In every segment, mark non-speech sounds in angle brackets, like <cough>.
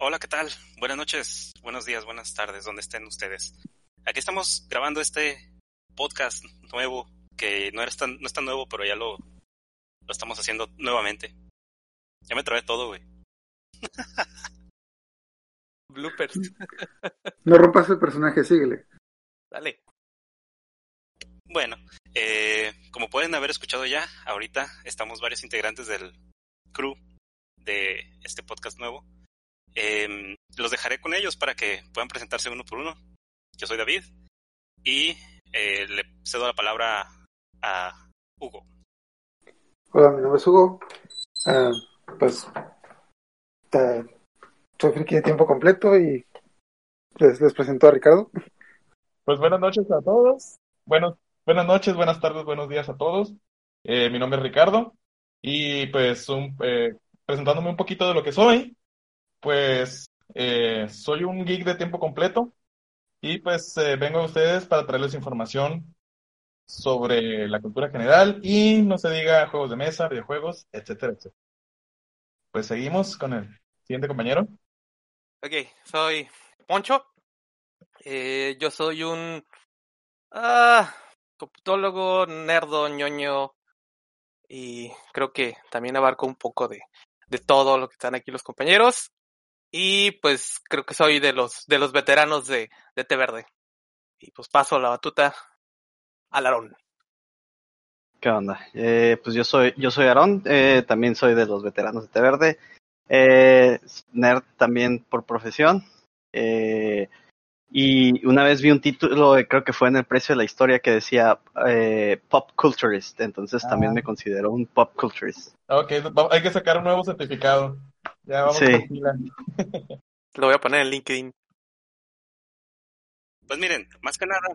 Hola, ¿qué tal? Buenas noches, buenos días, buenas tardes, donde estén ustedes. Aquí estamos grabando este podcast nuevo, que no, era tan, no es tan nuevo, pero ya lo, lo estamos haciendo nuevamente. Ya me trae todo, güey. <laughs> Bloopers. No rompas el personaje, síguele. Dale. Bueno, eh, como pueden haber escuchado ya, ahorita estamos varios integrantes del crew de este podcast nuevo. Eh, los dejaré con ellos para que puedan presentarse uno por uno. Yo soy David y eh, le cedo la palabra a Hugo. Hola, mi nombre es Hugo. Ah, pues ah, soy friki de tiempo completo y les, les presento a Ricardo. Pues buenas noches a todos. Bueno, buenas noches, buenas tardes, buenos días a todos. Eh, mi nombre es Ricardo y pues un, eh, presentándome un poquito de lo que soy, pues eh, soy un geek de tiempo completo y pues eh, vengo a ustedes para traerles información sobre la cultura general y no se diga juegos de mesa, videojuegos, etcétera, etcétera. Pues seguimos con el siguiente compañero. Ok, soy Poncho. Eh, yo soy un ah, computólogo, nerdo, ñoño y creo que también abarco un poco de, de todo lo que están aquí los compañeros. Y pues creo que soy de los de los veteranos de, de Té Verde. Y pues paso la batuta al Aarón. ¿Qué onda? Eh, pues yo soy, yo soy Aarón, eh, también soy de los veteranos de Té Verde. Eh, nerd también por profesión. Eh, y una vez vi un título, creo que fue en el precio de la historia, que decía eh, Pop Culturist. Entonces Ah. también me considero un Pop Culturist. Ok, hay que sacar un nuevo certificado. Ya vamos Sí. Lo voy a poner en LinkedIn. Pues miren, más que nada,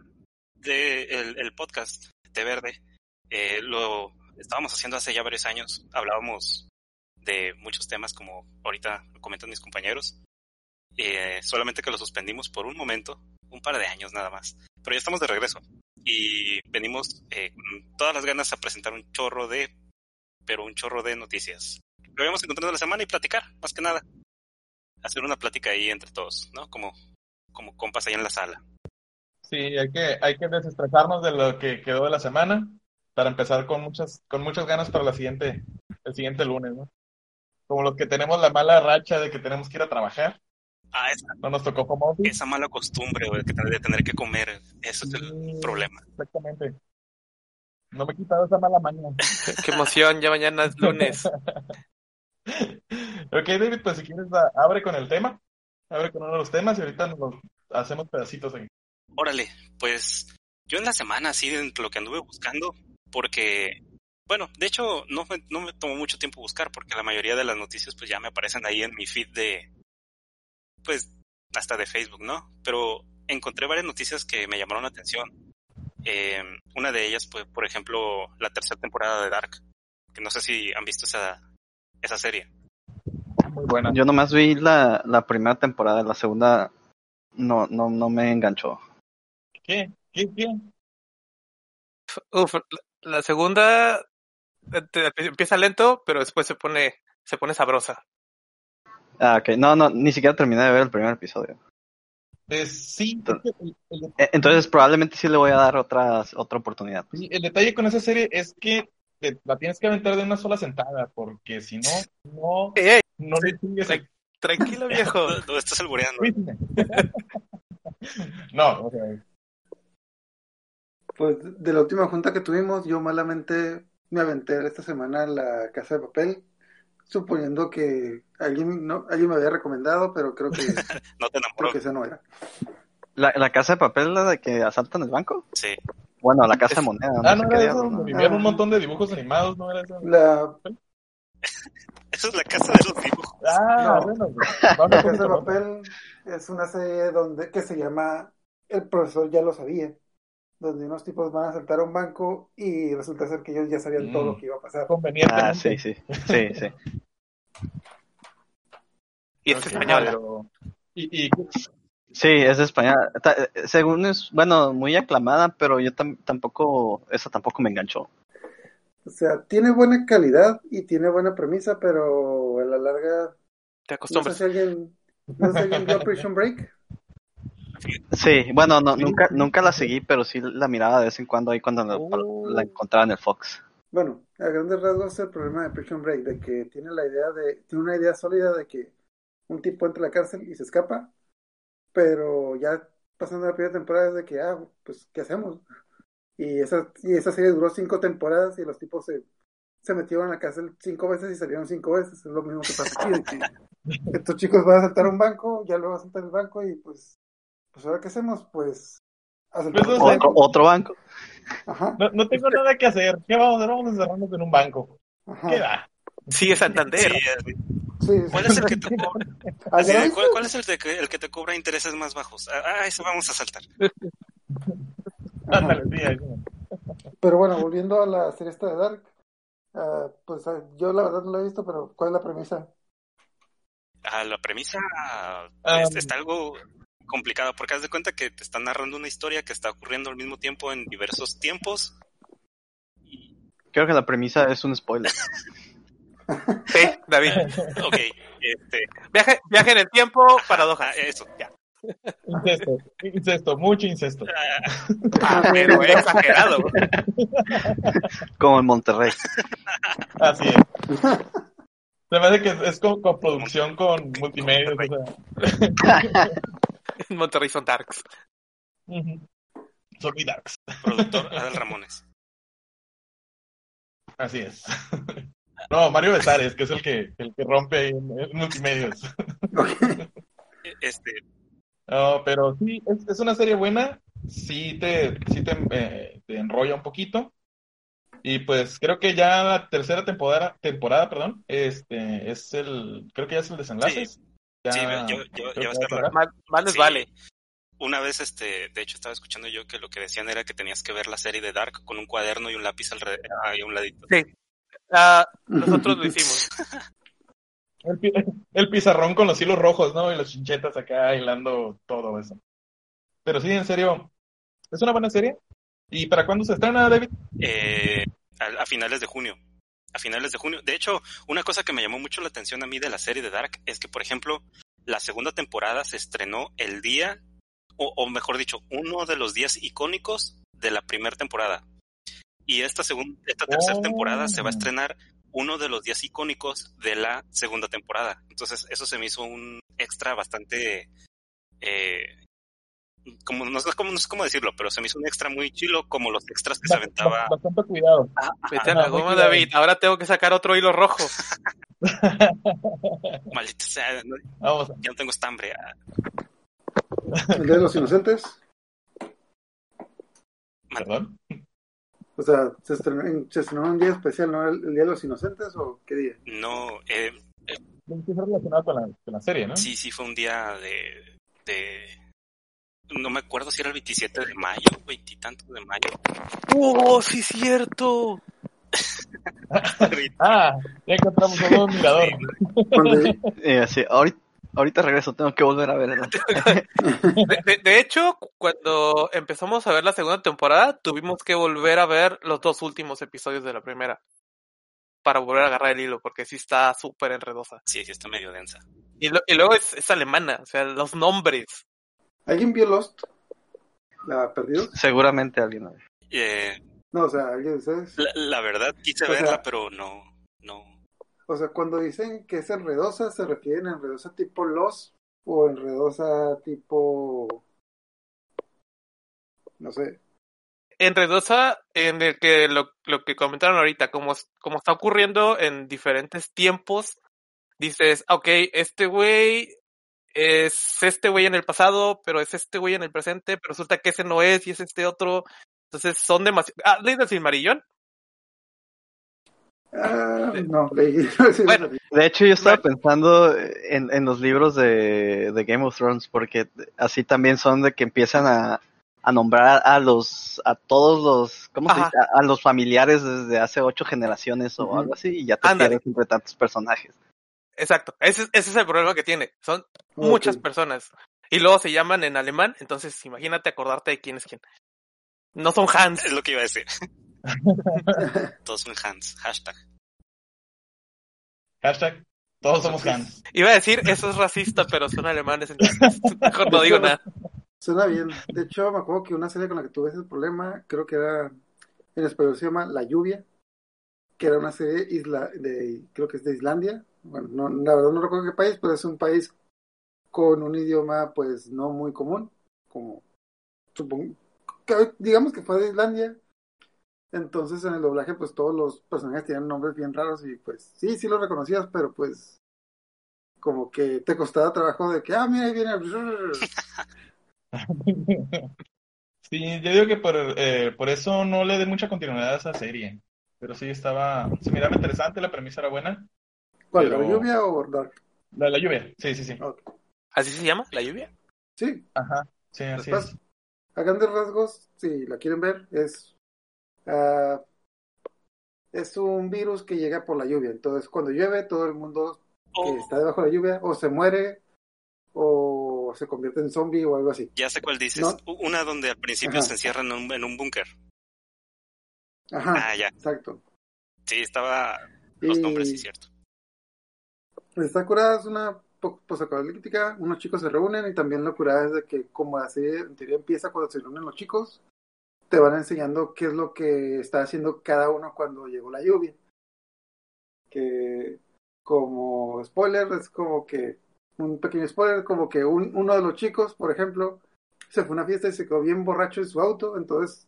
de el, el podcast de Verde, eh, lo estábamos haciendo hace ya varios años. Hablábamos de muchos temas, como ahorita lo comentan mis compañeros. Eh, solamente que lo suspendimos por un momento, un par de años nada más. Pero ya estamos de regreso. Y venimos eh, con todas las ganas a presentar un chorro de, pero un chorro de noticias. Lo habíamos encontrado la semana y platicar, más que nada. Hacer una plática ahí entre todos, ¿no? Como, como compas ahí en la sala. Sí, hay que, hay que desestresarnos de lo que quedó de la semana para empezar con muchas, con muchas ganas para la siguiente, el siguiente lunes, ¿no? Como los que tenemos la mala racha de que tenemos que ir a trabajar, Ah, esa, no nos tocó como esa mala costumbre, que tener- de tener que comer. Eso es el Sí, problema. Exactamente. No me he quitado esa mala maña. Qué, qué emoción, ya mañana es lunes. <laughs> Ok, David, pues si quieres, abre con el tema, abre con uno de los temas y ahorita nos hacemos pedacitos aquí. Órale, pues yo en la semana, así de lo que anduve buscando, porque, bueno, de hecho no me, no me tomó mucho tiempo buscar, porque la mayoría de las noticias pues ya me aparecen ahí en mi feed de, pues, hasta de Facebook, ¿no? Pero encontré varias noticias que me llamaron la atención. Eh, una de ellas, pues, por ejemplo, la tercera temporada de Dark, que no sé si han visto esa, esa serie. Muy buena. Yo nomás vi la, la primera temporada, la segunda no, no, no me enganchó. ¿Qué? ¿Qué? ¿Qué? Uf, la, segunda eh, te- empieza lento, pero después se pone, se pone sabrosa. Ah, ok. No, no, ni siquiera terminé de ver el primer episodio. Eh, sí, es que el, el- Eh, Entonces probablemente sí le voy a dar otra, otra oportunidad. sí, el detalle con esa serie es que la tienes que aventar de una sola sentada, porque si no, no, ¡Ey, ey! no le sigues el Tranquilo, viejo. <laughs> ¿Dó- ¿Dónde estás albureando? No, o sea, Pues de la última junta que tuvimos, yo malamente me aventé esta semana la Casa de Papel, suponiendo que alguien, no, alguien me había recomendado, pero creo que, <laughs> No te creo que ese no era. ¿La, la casa de papel la de que asaltan el banco? Sí. Bueno, la casa de moneda. ah, no no sé qué era eso, ¿no? Ah. un montón de dibujos animados, no era eso. La, Esa es la casa de los dibujos. Ah, No. bueno, La Casa de. Papel es una serie donde que se llama El profesor ya lo sabía, donde unos tipos van a saltar a un banco y resulta ser que ellos ya sabían todo Mm. lo que iba a pasar. Convenientemente. Ah, sí, sí. Sí, sí. Y es española. pero- Y, y Sí, es de España. Ta- Según es, bueno, muy aclamada, pero yo tam- tampoco, esa tampoco me enganchó. O sea, tiene buena calidad y tiene buena premisa, pero a la larga, Te no sé acostumbras. si alguien, no sé si alguien vio Prison Break. Sí, bueno, no, nunca, nunca la seguí, pero sí la miraba de vez en cuando ahí cuando la, Oh. la encontraba en el Fox. Bueno, a grandes rasgos es el problema de Prison Break, de que tiene la idea de, tiene una idea sólida de que un tipo entra a la cárcel y se escapa, pero ya pasando la primera temporada es de que, ah, pues, ¿qué hacemos? Y esa, y esa serie duró cinco temporadas y los tipos se, se metieron a la cárcel cinco veces y salieron cinco veces. Es lo mismo que pasa aquí, de que <laughs> estos chicos van a saltar un banco, ya luego saltar el banco y pues, pues ahora qué hacemos, pues, Pues, Otro, banco. otro banco. Ajá, no, no tengo nada que hacer. ¿Qué vamos a hacer? Vamos a encerrarnos en un banco. ajá. ¿Qué da? Sigue Santander. Sí, Sí. ¿Cuál es el que te cobra? <laughs> ¿cuál, cuál es el, de que- el que te cobra intereses más bajos? Ah, eso vamos a saltar. <laughs> Ajá. Pero bueno, volviendo a la serie esta de Dark, ah, pues ah, yo la verdad no la he visto, pero ¿cuál es la premisa? Ah, la premisa es- está algo complicada porque haz de cuenta que te están narrando una historia que está ocurriendo al mismo tiempo en diversos tiempos. Creo que la premisa es un spoiler. <laughs> Sí, David. Ok, este, Viaje, viaje en el tiempo, paradojas. eso. Ya. Incesto, incesto, mucho incesto. Ah, pero he exagerado. Como en Monterrey. Así es. Se me hace que es, es con, con producción con multimedia. O sea, En Monterrey son darks. Son muy darks. Productor Adal Ramones. Así es. No, Mario Besares, que es el que, el que rompe ahí en, en multimedios. Este, No, pero sí, es, es una serie buena. Sí te, sí te, eh, te enrolla un poquito. Y pues creo que ya la tercera temporada, temporada, perdón, este es el, creo que ya es el desenlace. Sí. Sí, yo- yo- creo yo que va a ser cerrar. Más, más les Sí. vale. una vez, este, de hecho, estaba escuchando yo que lo que decían era que tenías que ver la serie de Dark con un cuaderno y un lápiz alrededor, ahí a un ladito. Sí. Nosotros lo hicimos. <laughs> El pizarrón con los hilos rojos, ¿no? Y las chinchetas acá hilando todo eso. Pero sí, en serio, es una buena serie. ¿Y para cuándo se estrena, David? Eh, a, a finales de junio. A finales de junio. De hecho, una cosa que me llamó mucho la atención a mí de la serie de Dark es que, por ejemplo, la segunda temporada se estrenó el día, o, o mejor dicho, uno de los días icónicos de la primera temporada. Y esta, segun- esta tercera Oh. temporada se va a estrenar uno de los días icónicos de la segunda temporada. Entonces, eso se me hizo un extra bastante... Eh, como, no, sé cómo, no sé cómo decirlo, pero se me hizo un extra muy chilo, como los extras que se aventaba Bastante cuidado. Vete a la Ajá, muy goma, cuidado. David. Ahora tengo que sacar otro hilo rojo. <laughs> Maldita sea, no- Vamos. ya no tengo estambre. Ah, El de los Inocentes. Perdón. O sea, se estrenó, en- se estrenó un día especial, ¿no? ¿El, el Día de los Inocentes o qué día? No, eh, ser relacionado con la, con la serie, ¿no? sí, sí fue un día de, de... No me acuerdo si era el 27 de mayo, veintitantos de mayo. ¡Oh, sí, cierto! <laughs> Ah, ya encontramos un nuevo mirador. Cuando, Eh, así, ahorita, ahorita regreso, tengo que volver a ver. De, de- de hecho, cuando empezamos a ver la segunda temporada, tuvimos que volver a ver los dos últimos episodios de la primera. Para volver a agarrar el hilo, porque sí está súper enredosa. Sí, sí, está medio densa. Y, lo- y luego es, es alemana, o sea, los nombres. ¿Alguien vio Lost? ¿La perdido? Seguramente alguien. Eh, No, o sea, alguien ustedes. la, la verdad quise O sea- verla, pero no, no. O sea, cuando dicen que es enredosa, ¿se refieren a enredosa tipo Lost o enredosa tipo... No sé. Enredosa en el que lo, lo que comentaron ahorita, como, como está ocurriendo en diferentes tiempos, dices, ok, este güey es este güey en el pasado, pero es este güey en el presente, pero resulta que ese no es y es este otro. Entonces son demasiado... Ah, ¿lees el Silmarillón? Ah, no, leí. <laughs> sí, Bueno. De hecho, yo estaba pensando en, en los libros de, de Game of Thrones, porque así también son de que empiezan a, a nombrar a los, a todos los, ¿cómo se dice? A, a los familiares desde hace ocho generaciones o algo así, y ya te Ándale. pierdes entre tantos personajes. Exacto, ese, ese es el problema que tiene. Son muchas personas. Y luego se llaman en alemán, entonces imagínate acordarte de quién es quién. No son Hans. Es lo que iba a decir. <laughs> <laughs> Todos son hands. Hashtag. Hashtag, todos somos Hans. Iba a decir, eso es racista, pero son alemanes, entonces <laughs> mejor no digo nada. Suena bien. De hecho, me acuerdo que una serie con la que tuve ese problema, creo que era, en español se llama La Lluvia, que era una serie isla de, creo que es de Islandia. Bueno, no, la verdad no recuerdo qué país, pero es un país con un idioma pues no muy común, como supongo, que- digamos que fue de Islandia. Entonces en el doblaje pues todos los personajes tenían nombres bien raros y pues sí, sí los reconocías, pero pues como que te costaba trabajo de que, ah, mira, ahí viene el... <laughs> Sí, yo digo que por, eh, por eso no le dé mucha continuidad a esa serie. Pero sí estaba, se miraba interesante, la premisa era buena. ¿Cuál, Pero- la lluvia o Dark? La la lluvia, sí, sí, sí. ¿Así se llama? ¿La lluvia? Sí, Ajá, sí, así Después, es. a grandes rasgos, si la quieren ver, es, ah, es un virus que llega por la lluvia. Entonces, cuando llueve, todo el mundo que Oh, está debajo de la lluvia o se muere o se convierte en zombie o algo así. ya sé cuál dices. No. Una donde al principio Ajá. se encierran en un, en un búnker. Ajá, Ah, ya. exacto. Sí, estaba los nombres, sí, cierto. está curada, es una po- posapocalíptica, unos chicos se reúnen y también lo curada es de que como así en teoría empieza cuando se reúnen los chicos, te van enseñando qué es lo que está haciendo cada uno cuando llegó la lluvia. Que como spoiler es como que un pequeño spoiler, como que un, uno de los chicos, por ejemplo, se fue a una fiesta y se quedó bien borracho en su auto, entonces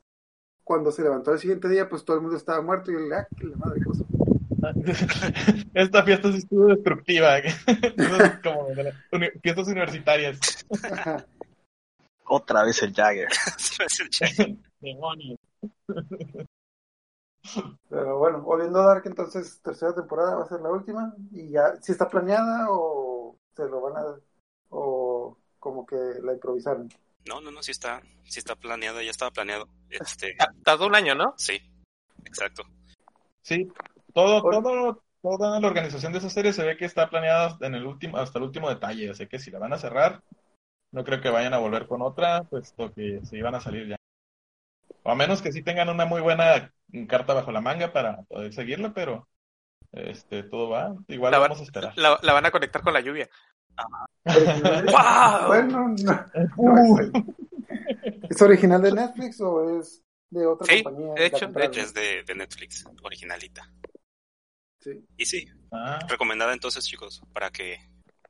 cuando se levantó el siguiente día, pues todo el mundo estaba muerto y él, ah, qué la madre cosa. <laughs> Esta fiesta sí estuvo destructiva. <laughs> Como de las fiestas universitarias. Ajá. Otra vez el Jagger. <laughs> Me hace el chat. Demonios. Pero bueno, volviendo a Dark, entonces tercera temporada va a ser la última y ya, si está planeada o se lo van a, o como que la improvisaron. No, no, no, sí está, sí está planeado, ya estaba planeado. Este, Ta- Tardó un año, ¿no? sí, exacto. Sí, todo, Por- todo, toda la organización de esa serie se ve que está planeada en el último, hasta el último detalle. Así que si la van a cerrar, no creo que vayan a volver con otra, puesto que se iban a salir ya. O a menos que sí tengan una muy buena carta bajo la manga para poder seguirla, pero este todo va. Igual La, van- vamos a esperar. la- la van a conectar con la lluvia. Bueno, no, no, es, <laughs> ¿es original de Netflix o es de otra Sí, compañía? de hecho, de Es de, de Netflix, originalita. Sí. Y sí, ah, recomendada entonces, chicos, para que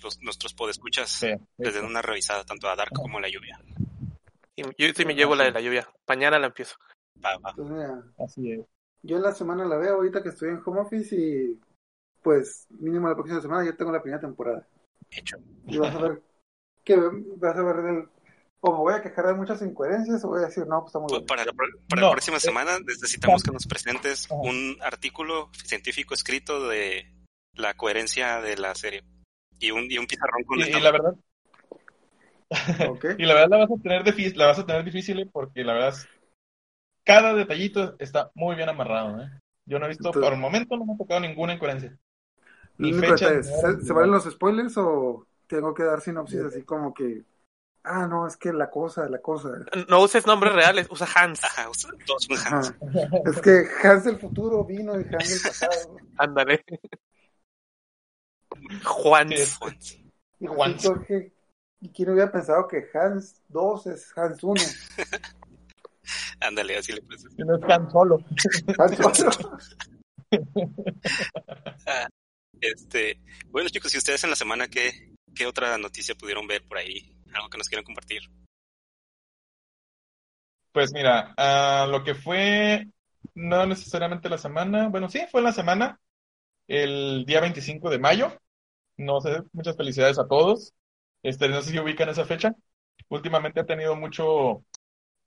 los, nuestros podescuchas sí, les den una revisada tanto a Dark como a la lluvia. Y yo sí me llevo la de la lluvia. Mañana la empiezo. Va, va. Entonces, mira, así es. yo en la semana la veo ahorita que estoy en home office y pues mínimo la próxima semana ya tengo la primera temporada. Hecho. Y vas a ver que vas a ver el, o me voy a quejar de muchas incoherencias o voy a decir, no, pues está muy Pues para la, pro- para No, la próxima eh, semana necesitamos que nos presentes un artículo científico escrito de la coherencia de la serie. Y un, y un pizarrón con Y, y la verdad, Ok. <laughs> y la verdad la vas a tener difícil, la vas a tener difícil ¿eh? porque la verdad es- cada detallito está muy bien amarrado, ¿eh? Yo no he visto, Entonces- por el momento no me ha tocado ninguna incoherencia. Ni fecha, es, ¿se, se valen los spoilers o tengo que dar sinopsis así como que, ah, no, es que la cosa, la cosa. No uses nombres reales, usa Hans. Ajá, usa- todos son Ajá. Hans. Es que Hans del futuro vino y Hans del pasado. <laughs> Ándale. Juan. Y Juan. que, y quién hubiera pensado que Hans 2 es Hans 1. <laughs> Ándale, así le presento. Si no es tan solo. Hans 1. <laughs> <laughs> Este, bueno, chicos, si ustedes en la semana, ¿qué, ¿qué otra noticia pudieron ver por ahí? Algo que nos quieran compartir. Pues mira, ah, lo que fue, no necesariamente la semana, bueno, sí, fue la semana, el día 25 de mayo. No sé, muchas felicidades a todos. Este, no sé si ubican esa fecha. Últimamente ha tenido mucho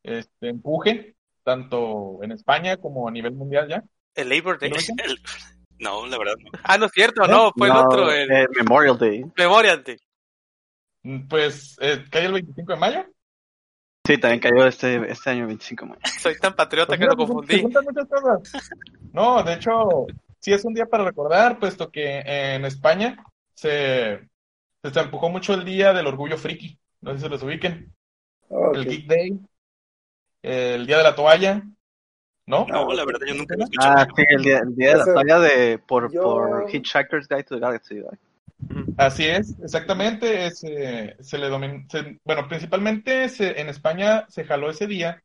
este, empuje, tanto en España como a nivel mundial ya. El Labor Day. <laughs> No, la verdad no. Ah, no es cierto, ¿Eh? no, fue el otro, el Memorial Day. Memorial Day. Pues eh, cae el 25 de mayo. Sí, también cayó este, este año 25 de mayo. <laughs> Soy tan patriota Pues que mira, lo jun- confundí. No, de hecho, sí es un día para recordar, puesto que en España se, se empujó mucho el día del orgullo friki. No sé si se los ubiquen. El Geek Day, el día de la toalla, ¿no? No, la verdad yo nunca lo escuché. Ah, sí, el día, el día de la talla de, por, yo- por Hitchhiker's Guide to the Galaxy. ¿verdad? Así es, exactamente. es, eh, se le domin- se- bueno, principalmente se- en España se jaló ese día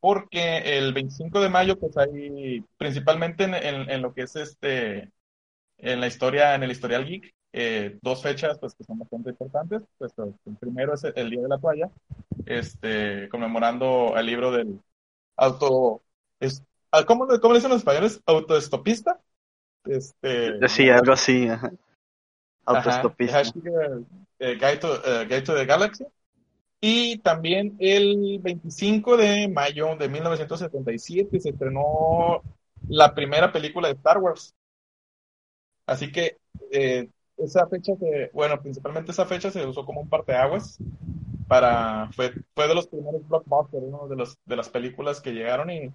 porque el 25 de mayo, pues hay, principalmente en, en- en lo que es este, en la historia, en el historial geek, eh, dos fechas, pues que son bastante importantes. Pues el primero es el Día de la Toalla, este, conmemorando el libro del auto, es, ah, ¿cómo, cómo le dicen los españoles? Autoestopista. Este, Sí, algo así. ajá. Ajá, Autoestopista. hashtag, eh, Guide to, eh, Guide to the Galaxy. Y también el 25 de mayo de 1977 se estrenó la primera película de Star Wars. Así que eh, esa fecha, se, bueno, principalmente esa fecha se usó como un parteaguas para, fue, fue de los primeros blockbusters, uno de los, de las películas que llegaron y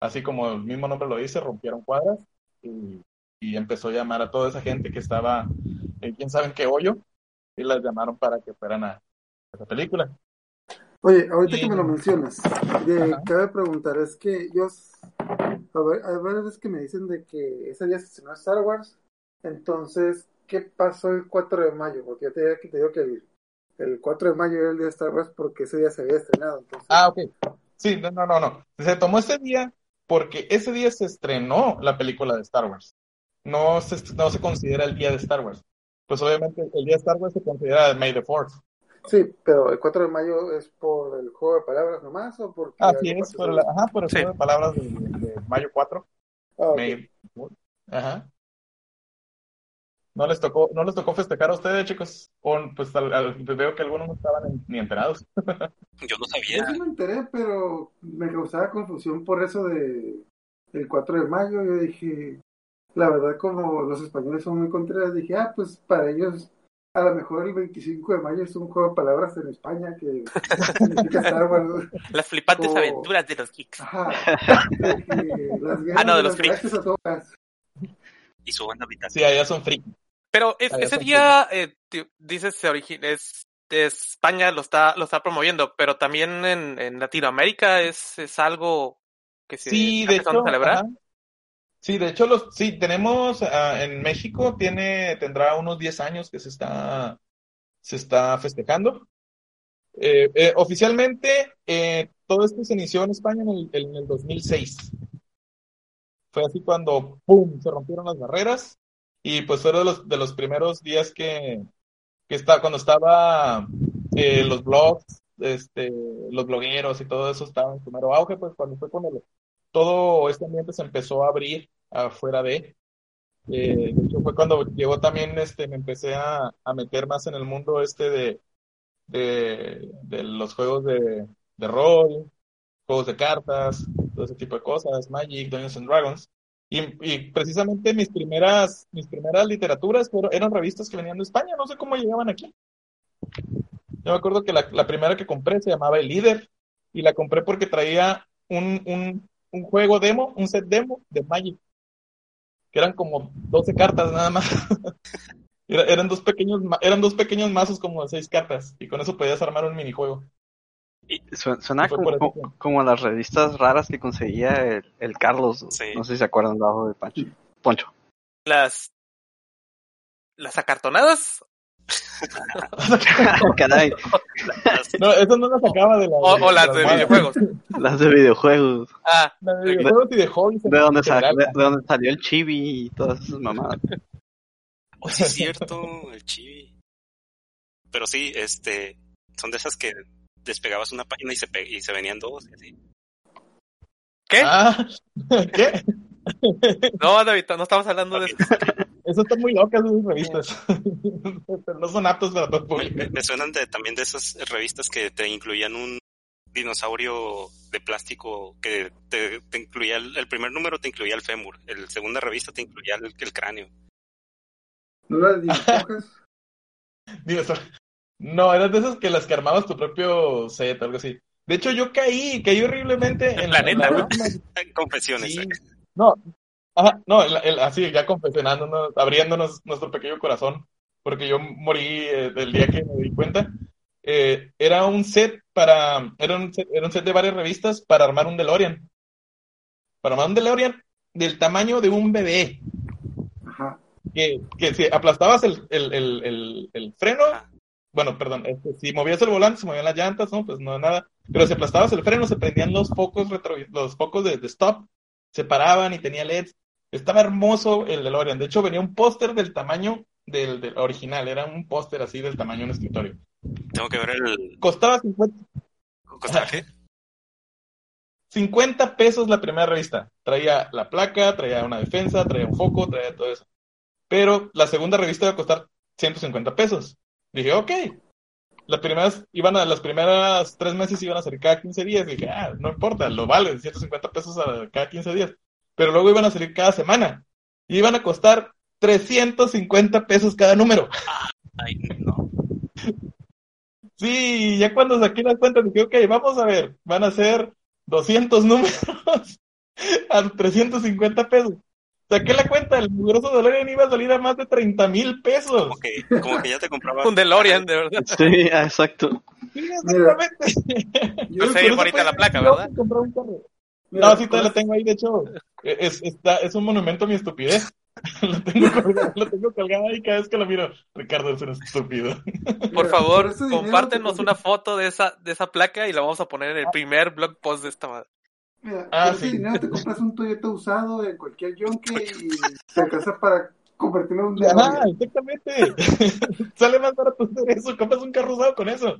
así como el mismo nombre lo dice, rompieron cuadras y, y empezó a llamar a toda esa gente que estaba en quién sabe en qué hoyo y las llamaron para que fueran a esa película. Oye, ahorita Y- que me lo mencionas, de, cabe preguntar, es que yo, a ver, hay varias veces que me dicen de que ese día se estrenó Star Wars, entonces, ¿qué pasó el 4 de mayo? Porque yo te, te digo que el, el 4 de mayo era el día de Star Wars porque ese día se había estrenado, entonces, Ah, ok. Sí, no, no, no, no. Se tomó ese día porque ese día se estrenó la película de Star Wars. No se, no se considera el día de Star Wars. Pues obviamente el día de Star Wars se considera May the Fourth. sí, pero el 4 de mayo es por el juego de palabras nomás o porque... Así algo es, por, la, ajá, por el Sí. juego de palabras de, de- mayo 4. Ah, ok. May. Ajá. No les tocó, no les tocó festejar a ustedes, chicos. O, pues al- al- veo que algunos no estaban en- ni enterados. <laughs> Yo no Yo sabía. sí me enteré, pero me causaba confusión por eso de el 4 de mayo. Yo dije, la verdad, como los españoles son muy contrarios, dije, ah, pues para ellos, a lo mejor el 25 de mayo es un juego de palabras en España que <laughs> significa Star Wars. Las flipantes aventuras de los geeks. Ajá. Las Ah, no, de los las galaxias a todas. Y su banda vital. Sí, allá son friki. Pero es- ese día, eh, dices, se origi- es, de España lo está, lo está promoviendo, pero también en, en Latinoamérica es, es algo que se Sí, está de hecho, a celebrar. ajá. Sí, de hecho, los, sí, tenemos ah, en México, tiene, tendrá unos 10 años que se está, se está festejando. Eh, eh, oficialmente, eh, todo esto se inició en España en el, en el 2006. Fue así cuando, ¡pum!, se rompieron las barreras y pues fue de los, de los primeros días que, que está, cuando estaba eh, los blogs, este, los blogueros y todo eso estaba en su mero auge, pues cuando fue el, todo este ambiente se empezó a abrir afuera de. Eh, de hecho, fue cuando llegó también, este, me empecé a, a meter más en el mundo este de, de, de los juegos de, de rol, juegos de cartas, todo ese tipo de cosas, Magic, Dungeons and Dragons. Y, precisamente mis primeras, mis primeras literaturas fueron, eran revistas que venían de España, no sé cómo llegaban aquí. Yo me acuerdo que la, primera que compré se llamaba El Líder, y la compré porque traía un, juego demo, un set demo de Magic, que eran como 12 cartas nada más. <laughs> Era- eran dos pequeños, eran dos pequeños mazos como de seis cartas, y con eso podías armar un minijuego. Su- Suena como, como, como las revistas raras que conseguía el, el Carlos. Sí. No sé si se acuerdan debajo de Pancho. Poncho. Las, las acartonadas <laughs> Caray, No, eso no la sacaba de la. o, o las de videojuegos. <laughs> las de videojuegos. Ah, La de videojuegos y de hobbies. en De donde, sa- general. de, de donde salió el chibi y todas esas mamadas. <laughs> Oh, sí, es cierto, el chibi. Pero sí, este, son de esas que despegabas una página y se, pe- y se venían dos y así. ¿qué? Ah, <laughs> ¿qué? No, David, no estamos hablando de eso. Eso están muy locas esas revistas. Pero <laughs> no son aptos para todo público. me- me suenan de, también de esas revistas que te incluían un dinosaurio de plástico que te, te incluía el, el primer número te incluía el fémur, el segunda revista te incluía el, el cráneo. ¿No la de Dinocojas? Digo, eso- No, eran de esas que las que armabas tu propio set, algo así. De hecho, yo caí, caí horriblemente en, <laughs> la- en planeta, la ¿no? última- <laughs> Confesiones. Sí. ¿eh? No, ajá, no, el- el- así ya confesionándonos, abriéndonos nuestro pequeño corazón, porque yo morí eh, del día que me di cuenta. Eh, era un set para, era un set, era un set de varias revistas para armar un DeLorean. Para armar un DeLorean del tamaño de un bebé. Ajá. Que, que si aplastabas el, el, el, el, el freno, Ajá. Bueno, perdón, este, si movías el volante, se movían las llantas, ¿no? Pues no nada. Pero si aplastabas el freno, se prendían los focos retro, los focos de, de stop, se paraban y tenía LEDs. Estaba hermoso el DeLorean. De hecho, venía un póster del tamaño del, del original. Era un póster así del tamaño de un escritorio. Tengo que ver el. Costaba 50, ¿Costaba qué? <laughs> 50 pesos la primera revista. Traía la placa, traía una defensa, traía un foco, traía todo eso. Pero la segunda revista iba a costar 150 pesos. Dije, ok. Las primeras, iban a, las primeras tres meses iban a salir cada 15 días. Dije, ah, no importa, lo vale, 150 pesos a cada 15 días. Pero luego iban a salir cada semana. Y iban a costar 350 pesos cada número. Ay, no. Sí, ya cuando saqué las cuentas dije, ok, vamos a ver, van a ser 200 números <laughs> a 350 pesos. Saqué la cuenta, el mugroso DeLorean iba a salir a más de 30 mil pesos. Como que, como que ya te compraba. Un DeLorean, de verdad. Sí, ah, exacto. Sí, Mira, exactamente. Yo sé, fue la placa, ¿verdad? compré un carro. mira, No, sí, todavía la tengo ahí, de hecho, es, está, es un monumento a mi estupidez. <laughs> lo, tengo colgado, lo tengo colgado ahí cada vez que lo miro. Ricardo es un estúpido. Por favor, compártenos te- una foto de esa, de esa placa y la vamos a poner en el primer blog post de esta madre. Mira, Ah, por ese sí. dinero te compras un Toyota usado en cualquier yonke y te alcanza para convertirlo en un DeLorean. exactamente. <laughs> Sale más barato hacer eso, compras un carro usado con eso.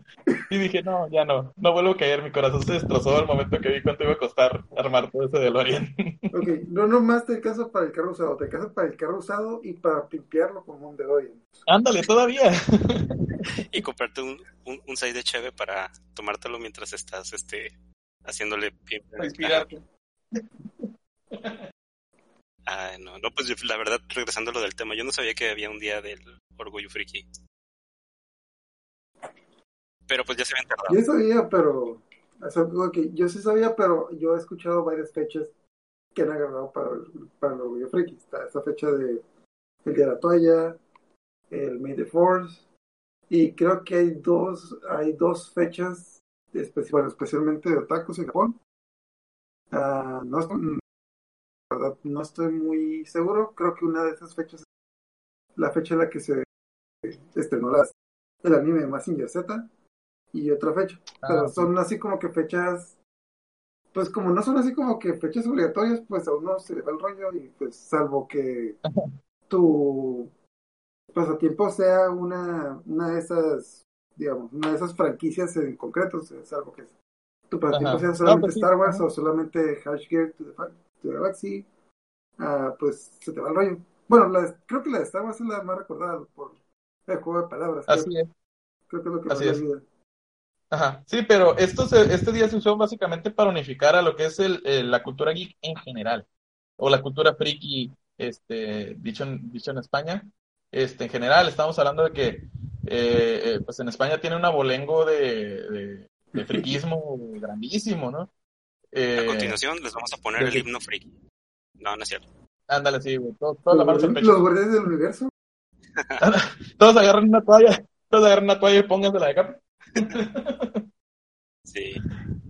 Y dije, no, ya no, no vuelvo a caer. Mi corazón se destrozó al momento que vi cuánto iba a costar armar todo ese DeLorean. <laughs> Ok, no nomás te alcanza para el carro usado, te alcanza para el carro usado y para pimpearlo como un DeLorean. Ándale, todavía. Y comprarte un, un, un side de cheve para tomártelo mientras estás este haciéndole pie-. Ah, <laughs> no, no, pues la verdad, regresando a lo del tema, yo no sabía que había un día del orgullo friki. Pero pues ya se habían tardado. Yo sabía, pero. o sea, ok, yo sí sabía, pero yo he escuchado varias fechas que han agarrado para, el- para el orgullo friki. Está esa fecha de el día de la toalla, el May the Force, y creo que hay dos, hay dos fechas, bueno, especialmente de otakus en Japón. Ah, no, estoy- verdad, no estoy muy seguro. Creo que una de esas fechas es la fecha en la que se estrenó la- el anime de Mazinger Z y otra fecha. Ah, Pero son así como que fechas, pues como no son así como que fechas obligatorias, pues a uno se le va el rollo y pues salvo que tu pasatiempo sea una, una de esas, digamos, una de esas franquicias en concreto, o sea, salvo que tu pasatiempo sea solamente pues sí, Star Wars ajá. o solamente Hash Gear to the, to the Galaxy, ah, pues se te va el rollo. Bueno, la creo que la de Star Wars es la más recordada por el juego de palabras. creo, Así es. creo que es lo que así más es. ayuda. Ajá, sí, pero esto se- este día se usó básicamente para unificar a lo que es el, el- la cultura geek en general, o la cultura friki, este, dicho en, dicho en España. Este, en general, estamos hablando de que, eh, eh, pues en España tiene un abolengo de, de, de friquismo <laughs> grandísimo, ¿no? A Eh, continuación les vamos a poner el himno friki. No, no es cierto. ándale, sí, güey, todo- al guardianes- pecho. los guardianes del universo. <laughs> Todos agarran una toalla, todos agarran una toalla y póngansela de capa. <laughs> Sí.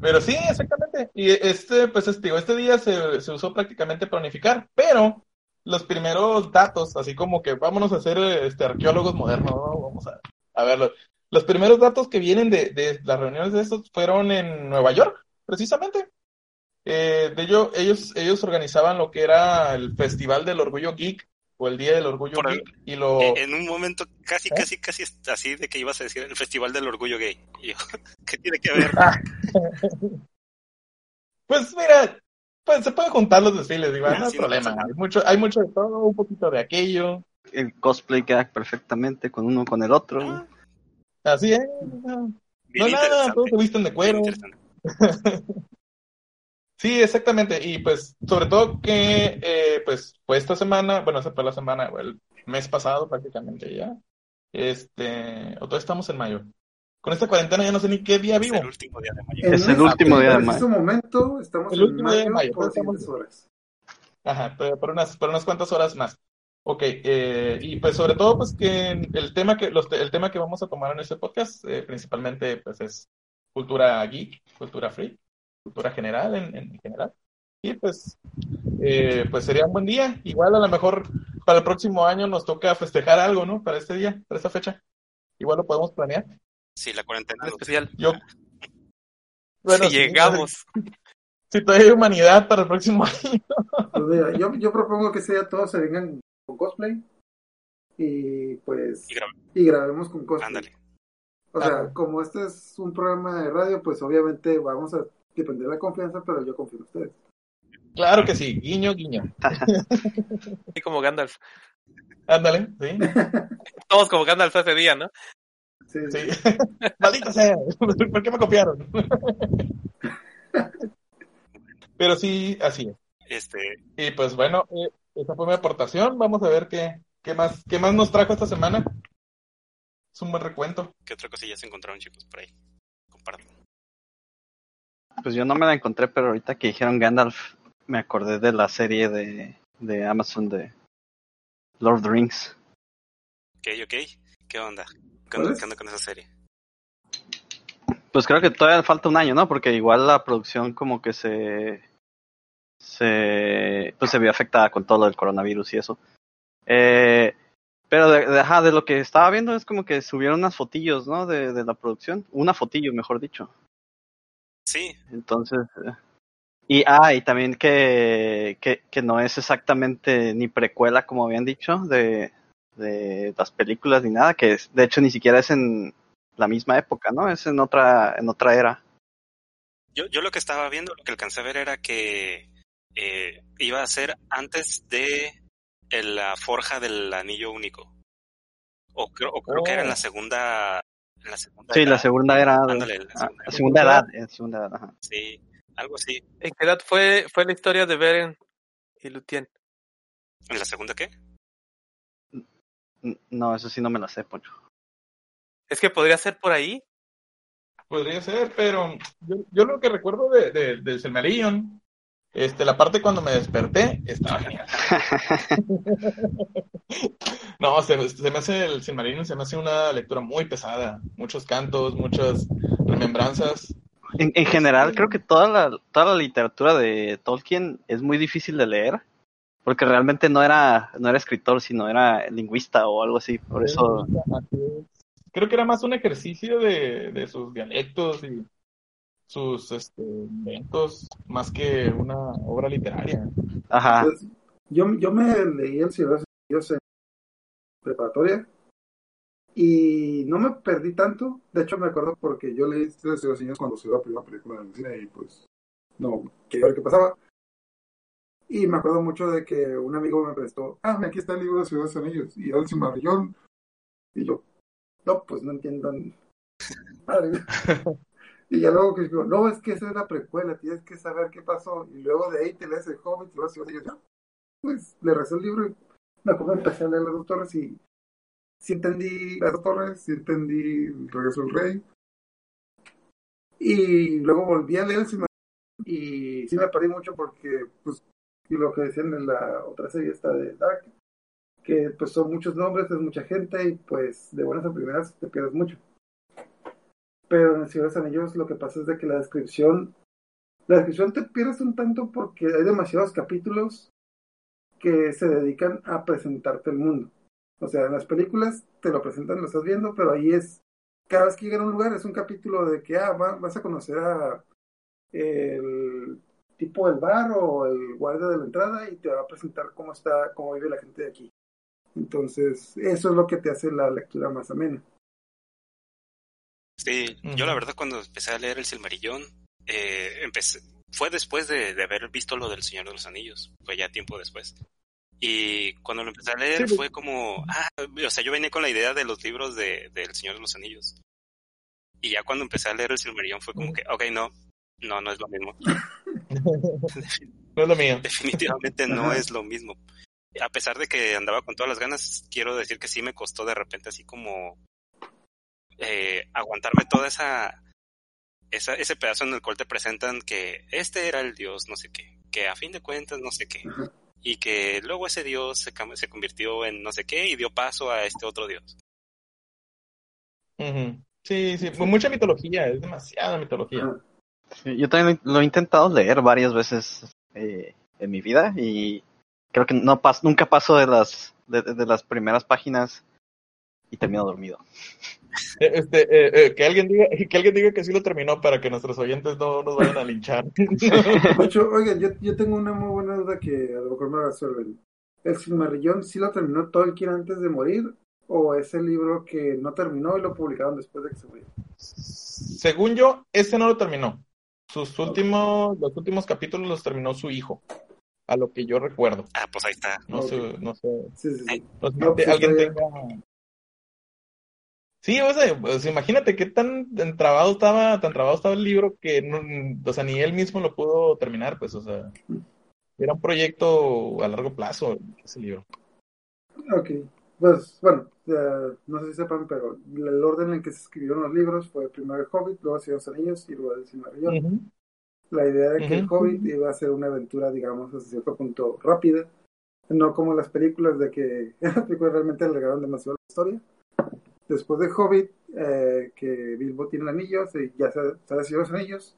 Pero sí, exactamente. Y este, pues este, digo, este día se, se usó prácticamente para unificar, pero los primeros datos, así como que vámonos a ser este, arqueólogos modernos, ¿no? Vamos a, a verlo. Los primeros datos que vienen de, de las reuniones de estos fueron en Nueva York, precisamente. Eh, de ello, ellos, ellos organizaban lo que era el Festival del Orgullo Geek o el Día del Orgullo Por el- Geek y lo... Eh, En un momento casi, ¿Eh? casi, casi así de que ibas a decir el Festival del Orgullo Gay. Y yo, <laughs> ¿qué tiene que ver? <laughs> Pues mira, pues se pueden juntar los desfiles, digo, Ah, no hay problema. Hay mucho, hay mucho de todo, un poquito de aquello. El cosplay queda perfectamente con uno con el otro. Ah, Así es. No, bien no nada, todos se visten de cuero. <laughs> Sí, exactamente. Y pues, sobre todo que, eh, pues, fue esta semana, bueno, esa fue la semana, el mes pasado prácticamente ya. Este, o todavía estamos en mayo. Con esta cuarentena ya no sé ni qué día Es vivo. el último día de mayo. En Es el este último día de preciso mayo. momento estamos El en último día de mayo, mayo, por estamos- horas. Ajá, pero por unas, por unas cuantas horas más. Ok, eh, y pues sobre todo, pues que el tema que, los, el tema que vamos a tomar en este podcast, eh, principalmente, pues es cultura geek, cultura free, cultura general en, en general. Y pues, eh, pues sería un buen día. Igual a lo mejor para el próximo año nos toca festejar algo, ¿no? Para este día, para esta fecha. Igual lo podemos planear. Sí, la cuarentena. En lo- especial. Yo. Bueno, si sí, llegamos. <laughs> Si todavía hay humanidad para el próximo año. Pues mira, yo, yo propongo que ese día todos se vengan con cosplay y pues Y y grabemos con cosplay. Ándale. O sea, Ah. como este es un programa de radio, pues obviamente vamos a depender de la confianza, pero yo confío en ustedes. Claro que sí, guiño, guiño. Así como Gandalf. Ándale, sí. <laughs> Todos como Gandalf ese día, ¿no? Sí, Sí. <laughs> Maldita sea. <laughs> ¿Por qué me copiaron? <laughs> Pero sí, así es. Este, Y pues bueno, eh, esa fue mi aportación. Vamos a ver qué, qué más, qué más nos trajo esta semana. Es un buen recuento. ¿qué otra cosilla se encontraron, chicos, por ahí? Comparto. Pues yo no me la encontré, pero ahorita que dijeron Gandalf, me acordé de la serie de, de Amazon de Lord of the Rings. Ok, ok. ¿Qué onda? ¿Qué ¿Cuál onda, es? qué onda con esa serie? Pues creo que todavía falta un año, ¿no? Porque igual la producción como que se se pues se vio afectada con todo lo del coronavirus y eso. Eh, pero de, de- ajá, de lo que estaba viendo es como que subieron unas fotillos, ¿no? De, de la producción, una fotillo, mejor dicho. Sí, Entonces, eh, y ah, y también que, que, que no es exactamente ni precuela, como habían dicho, de, de las películas ni nada, que es, de hecho ni siquiera es en la misma época, ¿no? Es en otra, en otra era. yo, yo lo que estaba viendo, lo que alcancé a ver era que eh, iba a ser antes de el- la forja del anillo único. O creo, o creo que era en la Oh. segunda. En la segunda Sí, la segunda era. Ándale, la ah, segunda la segunda edad, eh, segunda edad, ajá. Sí, algo así. ¿En qué edad fue, fue la historia de Beren y Lutien? ¿En la segunda qué? No, eso sí no me la sé, Poncho. Es que podría ser por ahí. Podría ser, pero yo, yo lo que recuerdo de, de, del Silmarillion, este, la parte cuando me desperté, estaba genial. <laughs> No, se, se me hace el Silmarillion, se me hace una lectura muy pesada. Muchos cantos, muchas remembranzas. En, en general, creo que toda la, toda la literatura de Tolkien es muy difícil de leer, porque realmente no era, no era escritor, sino era lingüista o algo así. Por eso. Creo que era más un ejercicio de, de sus dialectos y sus este, inventos, más que una obra literaria. ajá, Pues, yo, yo me leí el Señor de los Anillos en preparatoria y no me perdí tanto. De hecho, me acuerdo porque yo leí el Señor de los cuando se la primera película en el cine y pues no quería ver qué pasaba. Y me acuerdo mucho de que un amigo me prestó, ah, aquí está el libro de Señor de los Anillos y el Silmarillion. Y yo, no, pues no entiendo. Madre. <laughs> Y ya luego que digo, no, es que esa es la precuela, tienes que saber qué pasó. Y luego de ahí te lees el Hobbit, y luego yo, ya, pues le recé el libro y me acuerdo a leer las dos torres y sí entendí las dos torres, sí entendí el regreso del rey. Y luego volví a leer el Silmarillion y sí me perdí mucho porque, pues, y lo que decían en la otra serie esta de Dark, que pues son muchos nombres, es mucha gente y pues de buenas a primeras te pierdes mucho. Pero en el Señor de los Anillos lo que pasa es de que la descripción, la descripción te pierdes un tanto porque hay demasiados capítulos que se dedican a presentarte el mundo. O sea, en las películas te lo presentan, lo estás viendo, pero ahí es, cada vez que llega a un lugar es un capítulo de que, ah, va- vas a conocer a el tipo del bar o el guardia de la entrada y te va a presentar cómo está, cómo vive la gente de aquí. Entonces, eso es lo que te hace la lectura más amena. Sí, yo la verdad cuando empecé a leer el Silmarillón, eh, empecé, fue después de, de haber visto lo del Señor de los Anillos, fue ya tiempo después. Y cuando lo empecé a leer Sí, fue como, ah, o sea, yo venía con la idea de los libros de, del Señor de los Anillos. Y ya cuando empecé a leer el Silmarillón fue como que, ok, no, No, no es lo mismo. <laughs> No es lo mío. Definitivamente no Ajá. es lo mismo. A pesar de que andaba con todas las ganas, quiero decir que sí me costó de repente así como eh, aguantarme toda esa, esa ese pedazo en el cual te presentan que este era el dios, no sé qué, que a fin de cuentas no sé qué, Ajá. y que luego ese dios se, se convirtió en no sé qué y dio paso a este otro dios. Ujú. Sí, sí, mucha mitología, es demasiada mitología. Sí, yo también lo he intentado leer varias veces eh, en mi vida y creo que no pas nunca paso de las de, de las primeras páginas y termino dormido. Eh, Este, eh, eh, que alguien diga, <laughs> que alguien diga que sí lo terminó para que nuestros oyentes no nos vayan a linchar. <laughs> <laughs> De hecho, oigan, yo, yo tengo una muy buena duda que a lo mejor me resuelven. ¿El Silmarillón sí lo terminó Tolkien antes de morir? ¿O es el libro que no terminó y lo publicaron después de que se murió? Según yo, ese no lo terminó. Sus últimos, los últimos capítulos los terminó su hijo, a lo que yo recuerdo. Ah, pues ahí está. No sé, no sé, Sí, sí, sí. no sé No, si pues, alguien tenga. Sí, o sea, pues, imagínate qué tan trabado estaba, tan trabado estaba el libro que no, o sea, ni él mismo lo pudo terminar, pues, o sea, era un proyecto a largo plazo ese libro. Ok. Pues, bueno, eh, no sé si sepan, pero el orden en que se escribieron los libros fue primero el Hobbit, luego Señor de los Anillos y luego el Silmarillón. Ujú. La idea de que el. Hobbit iba a ser una aventura, digamos, hasta cierto punto rápida, no como las películas de que <laughs> las películas realmente alargaron demasiado la historia. Después de Hobbit, eh, que Bilbo tiene el anillo, se, ya se, se decidió los anillos,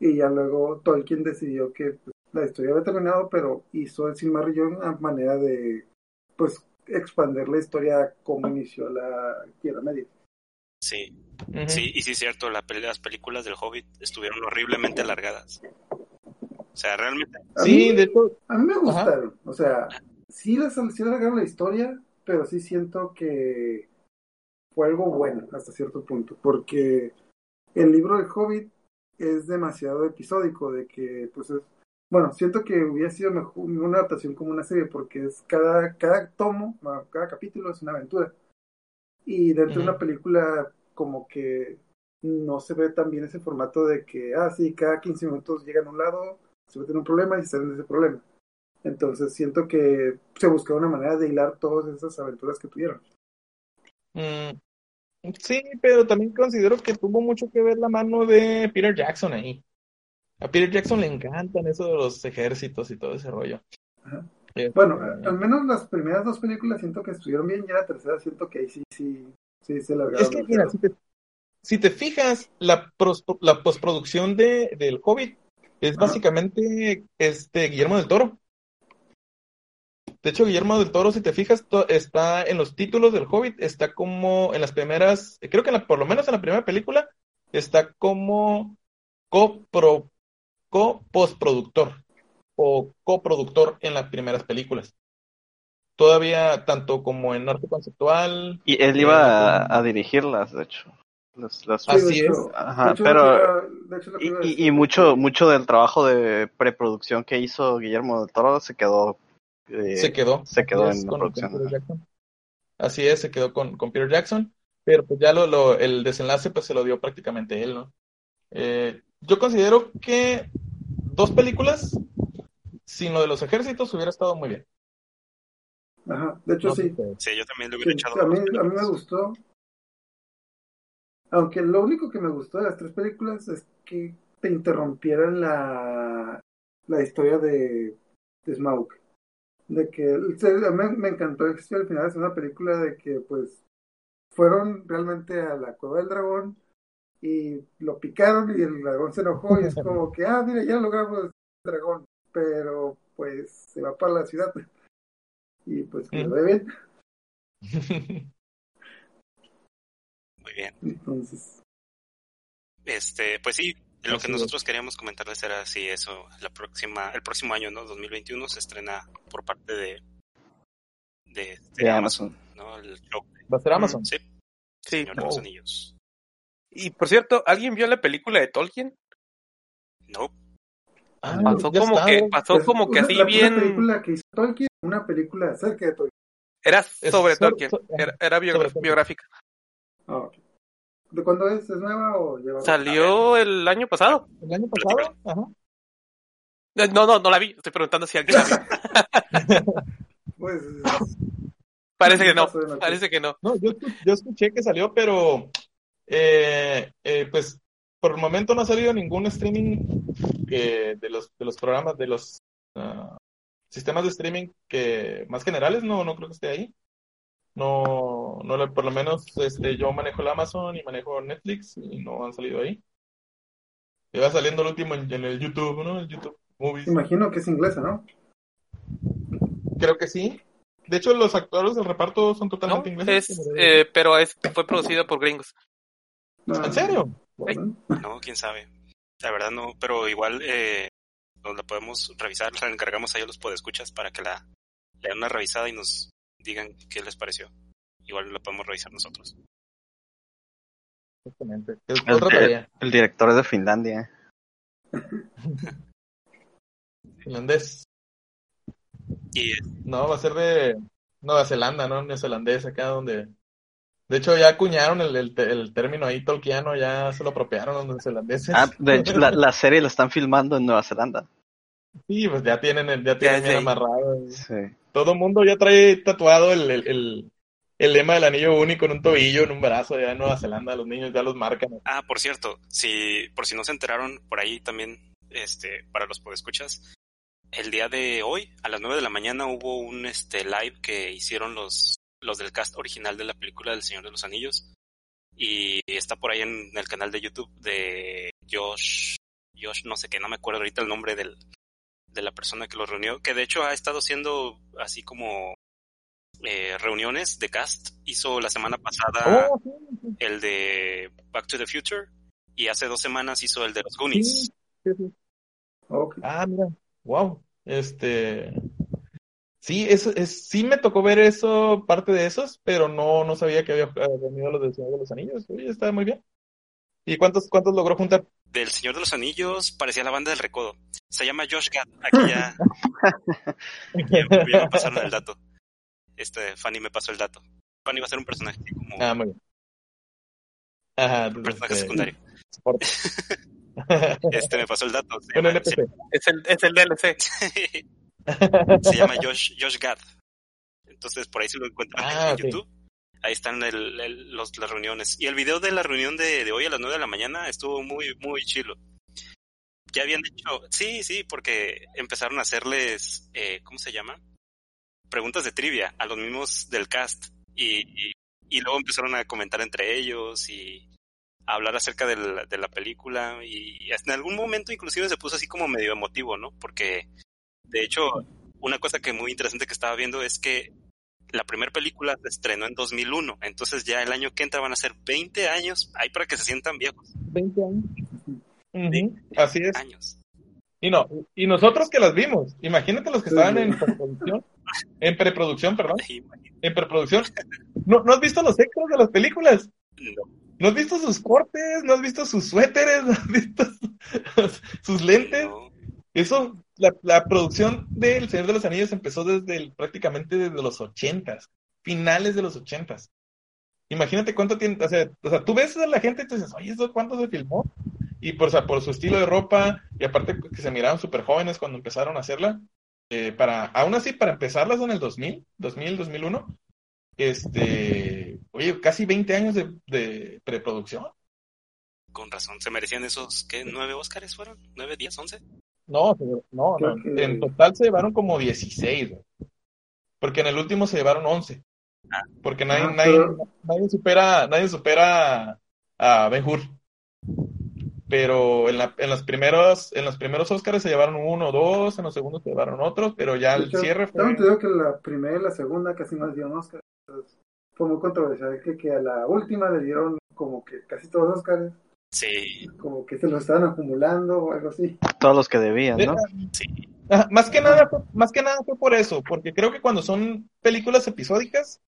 y ya luego Tolkien decidió que pues, la historia había terminado, pero hizo el Silmarillion a manera de, pues, expandir la historia como inició la Tierra Media. Sí, sí, y sí es cierto, la las películas del Hobbit estuvieron horriblemente alargadas. O sea, realmente, A Sí, mí- de hecho, A mí me gustaron, o sea, sí les sí alargaron la historia, pero sí siento que fue algo bueno hasta cierto punto, porque el libro del Hobbit es demasiado episódico, de que, pues es, bueno, siento que hubiera sido mejor una adaptación como una serie, porque es cada, cada tomo, cada capítulo es una aventura, y dentro de una película como que no se ve tan bien ese formato de que, ah, sí, cada 15 minutos llegan a un lado, se meten en un problema y salen de ese problema. Entonces siento que se buscaba una manera de hilar todas esas aventuras que tuvieron. Mm, sí, pero también considero que tuvo mucho que ver la mano de Peter Jackson ahí. A Peter Jackson le encantan eso de los ejércitos y todo ese rollo. Ajá. Este, Bueno, a- al menos las primeras dos películas siento que estuvieron bien, ya la tercera siento que ahí sí, sí, sí se largaron. es que, mira, si te, si te fijas, la, pros- la postproducción de, del Hobbit es Ajá. básicamente este Guillermo del Toro. De hecho, Guillermo del Toro, si te fijas, to- está en los títulos del Hobbit, está como en las primeras, creo que en la- por lo menos en la primera película, está como copro, co-postproductor o coproductor en las primeras películas. Todavía, tanto como en arte conceptual. Y él eh, iba a, a dirigirlas, de hecho. Las- las- Así es. Ajá, de hecho, pero- de hecho, Y, mucho, mucho del trabajo de preproducción que hizo Guillermo del Toro se quedó. eh, se quedó. se quedó en la producción. Así es, se quedó con, con Peter Jackson, pero pues ya lo, lo- el desenlace pues se lo dio prácticamente él, ¿no? Eh, yo considero que dos películas sin lo de los ejércitos hubiera estado muy bien. Ajá, de hecho No sí. sí, yo también le hubiera Sí, echado a, mí, a mí me gustó. Aunque lo único que me gustó de las tres películas es que te interrumpieran la, la historia de, de Smaug. De que me, me encantó el al final es una película de que pues fueron realmente a la cueva del dragón y lo picaron y el dragón se enojó y es como que, ah, mira, ya logramos el dragón, pero pues se va para la ciudad. <laughs> Y pues que vaya bien. <laughs> Muy bien. Entonces, Este, pues sí, lo que nosotros queríamos comentarles era si eso, la próxima, el próximo año, ¿no? 2021 se estrena por parte de de, de De Amazon, Amazon. ¿no? El show. Va a ser Amazon. Sí, Sí. Señor de los Wow. Anillos. Y por cierto, ¿alguien vio la película de Tolkien? No, Ah, Pasó ya como está, que, pasó Es como que una- así la, Una bien. película que hizo Tolkien, una película acerca de Tolkien. Era sobre Tolkien, so- era, biográfica. Ah, ok. ¿De cuándo es? ¿Es nueva o lleva? Salió el año pasado. ¿El año pasado? Ajá. Eh, No, no, no la vi. Estoy preguntando si alguien la vio. <laughs> Pues, Parece que no. Parece que no. No, yo, yo escuché que salió, pero eh, eh, pues por el momento no ha salido ningún streaming que de los de los programas de los ah, sistemas de streaming que más generales no no creo que esté ahí. No no por lo menos este yo manejo el Amazon y manejo Netflix y no han salido ahí. Iba saliendo el último en, en el YouTube, ¿no? El YouTube Movies. imagino que es inglesa, ¿no? Creo que sí. De hecho, los actores del reparto son No, totalmente ingleses. es, eh, pero es, fue producido por gringos. No, ¿En serio? bueno. No, quién sabe. La verdad no, pero igual eh, nos la podemos revisar, la encargamos ahí a los podescuchas para que la le den una revisada y nos digan qué les pareció. Igual la podemos revisar nosotros. Exactamente. El, director es de Finlandia. <laughs> Finlandés. Y No, va a ser de Nueva Zelanda, ¿no? Neozelandés, acá donde... De hecho, ya acuñaron el, el, término ahí tolkiano, ya se lo apropiaron los neozelandeses. Ah, de hecho, la, la serie la están filmando en Nueva Zelanda. Sí, pues ya tienen, el- ya tienen bien amarrado. Sí. Todo el mundo ya trae tatuado el, el, el, el lema del anillo único en un tobillo, en un brazo, ya en Nueva Zelanda, los niños ya los marcan. ah, por cierto, si por si no se enteraron, por ahí también este para los podescuchas, el día de hoy a las 9 de la mañana hubo un este live que hicieron los los del cast original de la película del Señor de los Anillos y está por ahí en el canal de YouTube de Josh Josh no sé qué, no me acuerdo ahorita el nombre del de la persona que los reunió, que de hecho ha estado haciendo así como eh, reuniones de cast. Hizo la semana pasada Oh, sí, sí, el de Back to the Future y hace dos semanas hizo el de los Goonies. sí, sí. Ok. Ah, mira, wow. Este, sí, eso es, sí me tocó ver eso, parte de esos, pero no, no sabía que había eh, venido los del Señor de los Anillos. Oye, está muy bien. ¿Y cuántos, cuántos logró juntar? Del Señor de los Anillos parecía la banda del Recodo. Se llama Josh Gad. Aquí ya, aquí <laughs> ya, ya me pasaron el dato. Este, Fanny me pasó el dato. Fanny va a ser un personaje como Ah, muy bien. Ajá, un personaje este, secundario. <laughs> Este me pasó el dato. <laughs> Llama, NPC. Es el, es el DLC. Se, se llama <laughs> Josh, Josh Gad. Entonces por ahí si lo encuentran Ah, en ok. YouTube. Ahí están el- el- los, las reuniones. Y el video de la reunión de, de hoy a las 9 de la mañana estuvo muy, muy chilo. Ya habían hecho, sí, sí, porque empezaron a hacerles, eh, ¿cómo se llama? Preguntas de trivia a los mismos del cast. Y, y, y luego empezaron a comentar entre ellos y a hablar acerca de la, de la película. Y hasta en algún momento inclusive se puso así como medio emotivo, ¿no? Porque, de hecho, una cosa que muy interesante que estaba viendo es que la primera película se estrenó en 2001, entonces ya el año que entra van a ser 20 años, ahí para que se sientan viejos, 20 años. Así es. años. Y no, y nosotros que las vimos, imagínate los que Sí, estaban en preproducción, en preproducción, perdón, en preproducción. ¿No, ¿No has visto los extras de las películas? no. ¿No has visto sus cortes? ¿No has visto sus suéteres? <laughs> ¿No has visto sus, sus lentes? No. Eso, la, producción de El Señor de los Anillos empezó desde prácticamente desde los ochentas, finales de los ochentas. Imagínate cuánto tiene, o sea, o sea, tú ves a la gente y te dices, oye, ¿eso cuánto se filmó? Y por, o sea, por su estilo de ropa, y aparte que se miraban súper jóvenes cuando empezaron a hacerla, eh, para, aún así, para empezarlas en el 2000, 2000, 2001, este, oye, casi 20 años de, de preproducción. Con razón, se merecían esos, ¿qué? ¿Nueve Óscares fueron? ¿Nueve, diez, once? No, no, no. que- En total se llevaron como 16, güey. Porque en el último se llevaron 11. Ah. Porque nadie, Ah, nadie, pero- nadie supera, nadie supera a Ben Hur. Pero en, la, en los primeros, en los primeros Oscars se llevaron uno o dos, en los segundos se llevaron otros, pero ya el hecho, cierre fue. Tengo entendido que la primera y la segunda casi no les dieron Oscar. Fue muy controversial que, que a la última le dieron como que casi todos los Oscars, Sí, como que se los estaban acumulando o algo así. Todos los que debían, ¿no? sí. Ajá, más que nada, fue- más que nada fue por eso, porque creo que cuando son películas episódicas,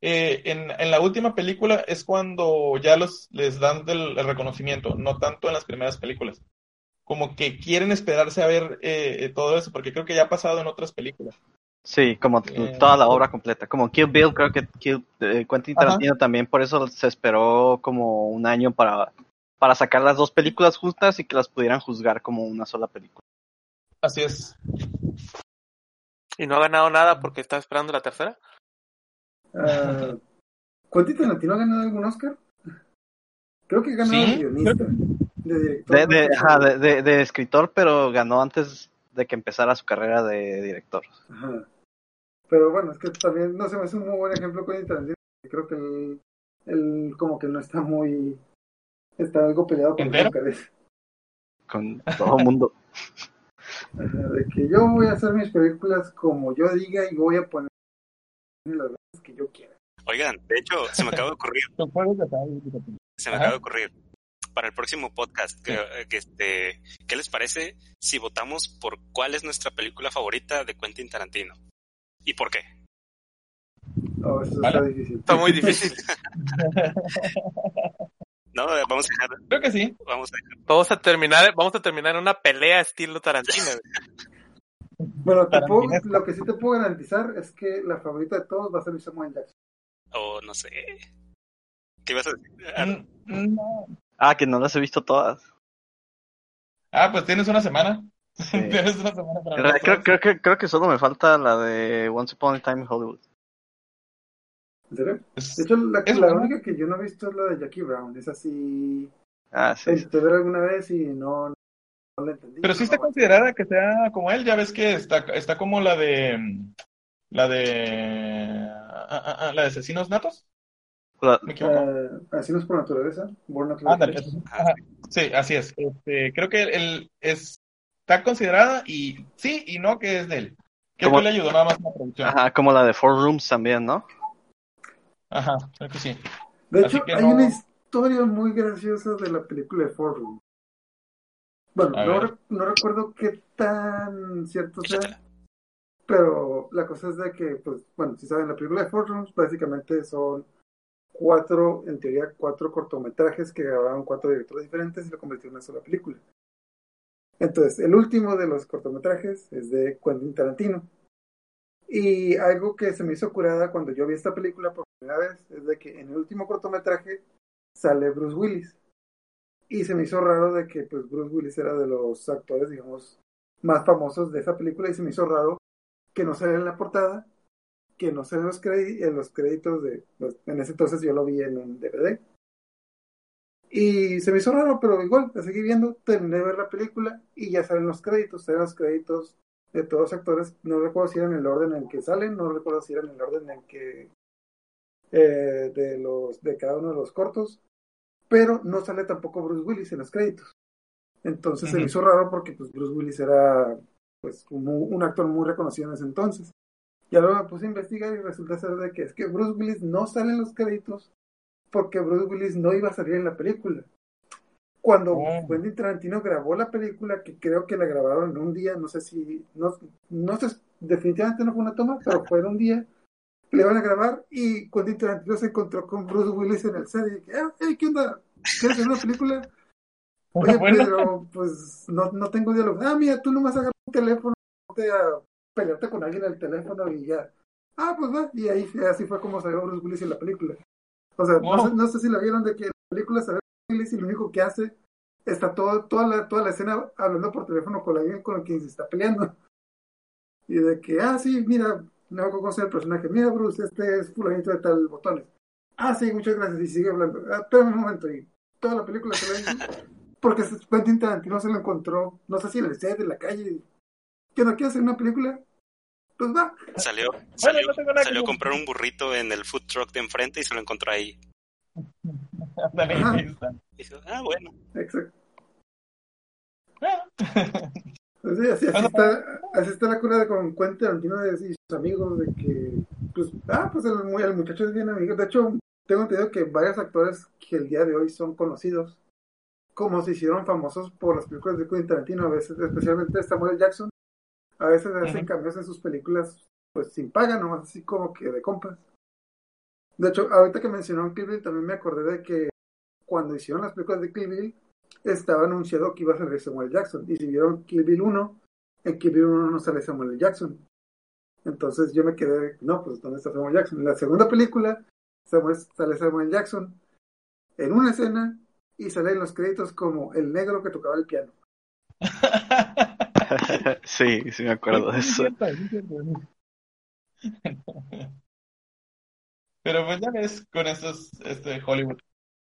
eh, en, en la última película es cuando ya los les dan del- el reconocimiento, no tanto en las primeras películas. Como que quieren esperarse a ver eh, eh, todo eso, porque creo que ya ha pasado en otras películas. Sí, como Eh, toda la obra completa. Como Kill Bill, creo que Kill, eh, Quentin Ajá. Tarantino también por eso se esperó como un año para, para sacar las dos películas juntas y que las pudieran juzgar como una sola película. Así es. Y no ha ganado nada porque está esperando la tercera. Ah, ¿Quentin Tarantino ha ganado algún Oscar? Creo que ha ganado Sí, de guionista. De director. De, de, ajá, de, escritor, pero ganó antes de que empezara su carrera de director. Ajá. Pero bueno, es que también, no sé, me hace un muy buen ejemplo con Tarantino. Creo que él, él como que no está muy... Está algo peleado con los ¿Entero? Oscars. Con todo el mundo. De que yo voy a hacer mis películas como yo diga y voy a poner las veces que yo quiera. Oigan, de hecho, se me acaba de ocurrir, <laughs> se me acaba de ocurrir. Para el próximo podcast, que, que este, ¿qué les parece si votamos por cuál es nuestra película favorita de Quentin Tarantino? ¿Y por qué? Oh, eso Vale. está difícil. Está muy difícil. <laughs> No, vamos a dejar, Creo que sí. vamos a dejar. Vamos a terminar, vamos a terminar en una pelea estilo Tarantino. güey. Bueno, te puedo- lo que sí te puedo garantizar es que la favorita de todos va a ser Samuel Jackson. O no sé. ¿Qué ibas a decir? Ah, Mm, no. Ah, que no las he visto todas. Ah, pues tienes una semana. Sí. <laughs> tienes una semana para Creo, creo, creo que, creo que solo me falta la de Once Upon a Time in Hollywood. De hecho, la, Es la única que yo no he visto es la de Jackie Brown. Es así. Ah, sí. Intenté ver alguna vez y no, no la entendí. Pero sí está considerada que sea como él, ya ves que está, está como la de la de ah, ah, ah, la de asesinos natos, La- me equivoco. Ah, así no es por naturaleza. Born ajá. sí, así es. Este, creo que él es está considerada y sí y no que es de él. Que le ayudó nada más en la producción. Ajá, Ajá, como la de Four Rooms también, ¿no? Creo que sí. De Así hecho, hay no- una historia muy graciosa de la película de Rooms. Bueno, no, re- no recuerdo qué tan cierto sea, pero la cosa es de que, pues, bueno, si saben, la película de Rooms básicamente son cuatro, en teoría, cuatro cortometrajes que grabaron cuatro directores diferentes y lo convirtieron en una sola película. Entonces, el último de los cortometrajes es de Quentin Tarantino. Y algo que se me hizo curada cuando yo vi esta película por primera vez es de que en el último cortometraje sale Bruce Willis. Y se me hizo raro de que pues Bruce Willis era de los actores, digamos, más famosos de esa película y se me hizo raro que no saliera en la portada, que no saliera en los, en los créditos de... pues, en ese entonces yo lo vi en un DVD. Y se me hizo raro, pero igual, la seguí viendo, terminé de ver la película y ya salen los créditos, salen los créditos de todos los actores, no recuerdo si eran en el orden en que salen, no recuerdo si eran en el orden en que eh, de los de cada uno de los cortos, pero no sale tampoco Bruce Willis en los créditos. Entonces se me hizo raro porque pues Bruce Willis era pues como un actor muy reconocido en ese entonces. Ya luego me puse a investigar y resulta ser de que es que Bruce Willis no sale en los créditos porque Bruce Willis no iba a salir en la película. Cuando Oh. Quentin Tarantino grabó la película, que creo que la grabaron en un día, no sé si, no, no sé, definitivamente no fue una toma, pero fue en un día, le iban a grabar y Quentin Tarantino se encontró con Bruce Willis en el set y dije, "Ah, hey, ¿qué onda? ¿Quieres hacer una película? Oye, pero pues no, no tengo diálogo. Ah, mira, tú nomás agarras un teléfono, a pelearte con alguien en el teléfono y ya. Ah, pues va. Y ahí así fue como salió Bruce Willis en la película. O sea, no, Wow. sé, no sé si la vieron de que en la película Willis y lo único que hace está todo, toda, la, toda la escena hablando por teléfono con alguien con quien se está peleando. Y de que, ah, sí, mira, no se llama el personaje. Mira, Bruce, este es fulanito de tal botones. Ah, sí, muchas gracias. Y sigue hablando. Ah, espérame un momento. Y toda la película se ve. Porque Quentin Tarantino se lo encontró, no sé si en el set, en la calle. ¿Que no quiere hacer una película? Pues va. Salió, salió, no tengo nada que salió a comprar un burrito en el food truck de enfrente y se lo encontró ahí. <laughs> Ah, bueno. Exacto. Ah. Pues sí, así, así, está, así está la cura de con Quentin Tarantino de- y sus amigos de que, pues, ah, pues el, mu- el muchacho es bien amigo. De hecho, tengo entendido que varios actores que el día de hoy son conocidos, como se hicieron famosos por las películas de Quentin Tarantino, a veces, especialmente Samuel Jackson, a veces hacen cambios en sus películas, pues sin paga, nomás así como que de compas. De hecho, ahorita que mencionaron Kill Bill, también me acordé de que cuando hicieron las películas de Kill Bill, estaba anunciado que iba a salir Samuel Jackson. Y si vieron Kill Bill 1, en Kill Bill 1 no sale Samuel Jackson. Entonces yo me quedé, no, pues ¿dónde está Samuel Jackson? En la segunda película Samuel- sale Samuel Jackson en una escena y sale en los créditos como el negro que tocaba el piano. <laughs> sí, sí me acuerdo de eso. <laughs> es cierto, sí, es cierto. Pero pues ya ves, con estos, este Hollywood,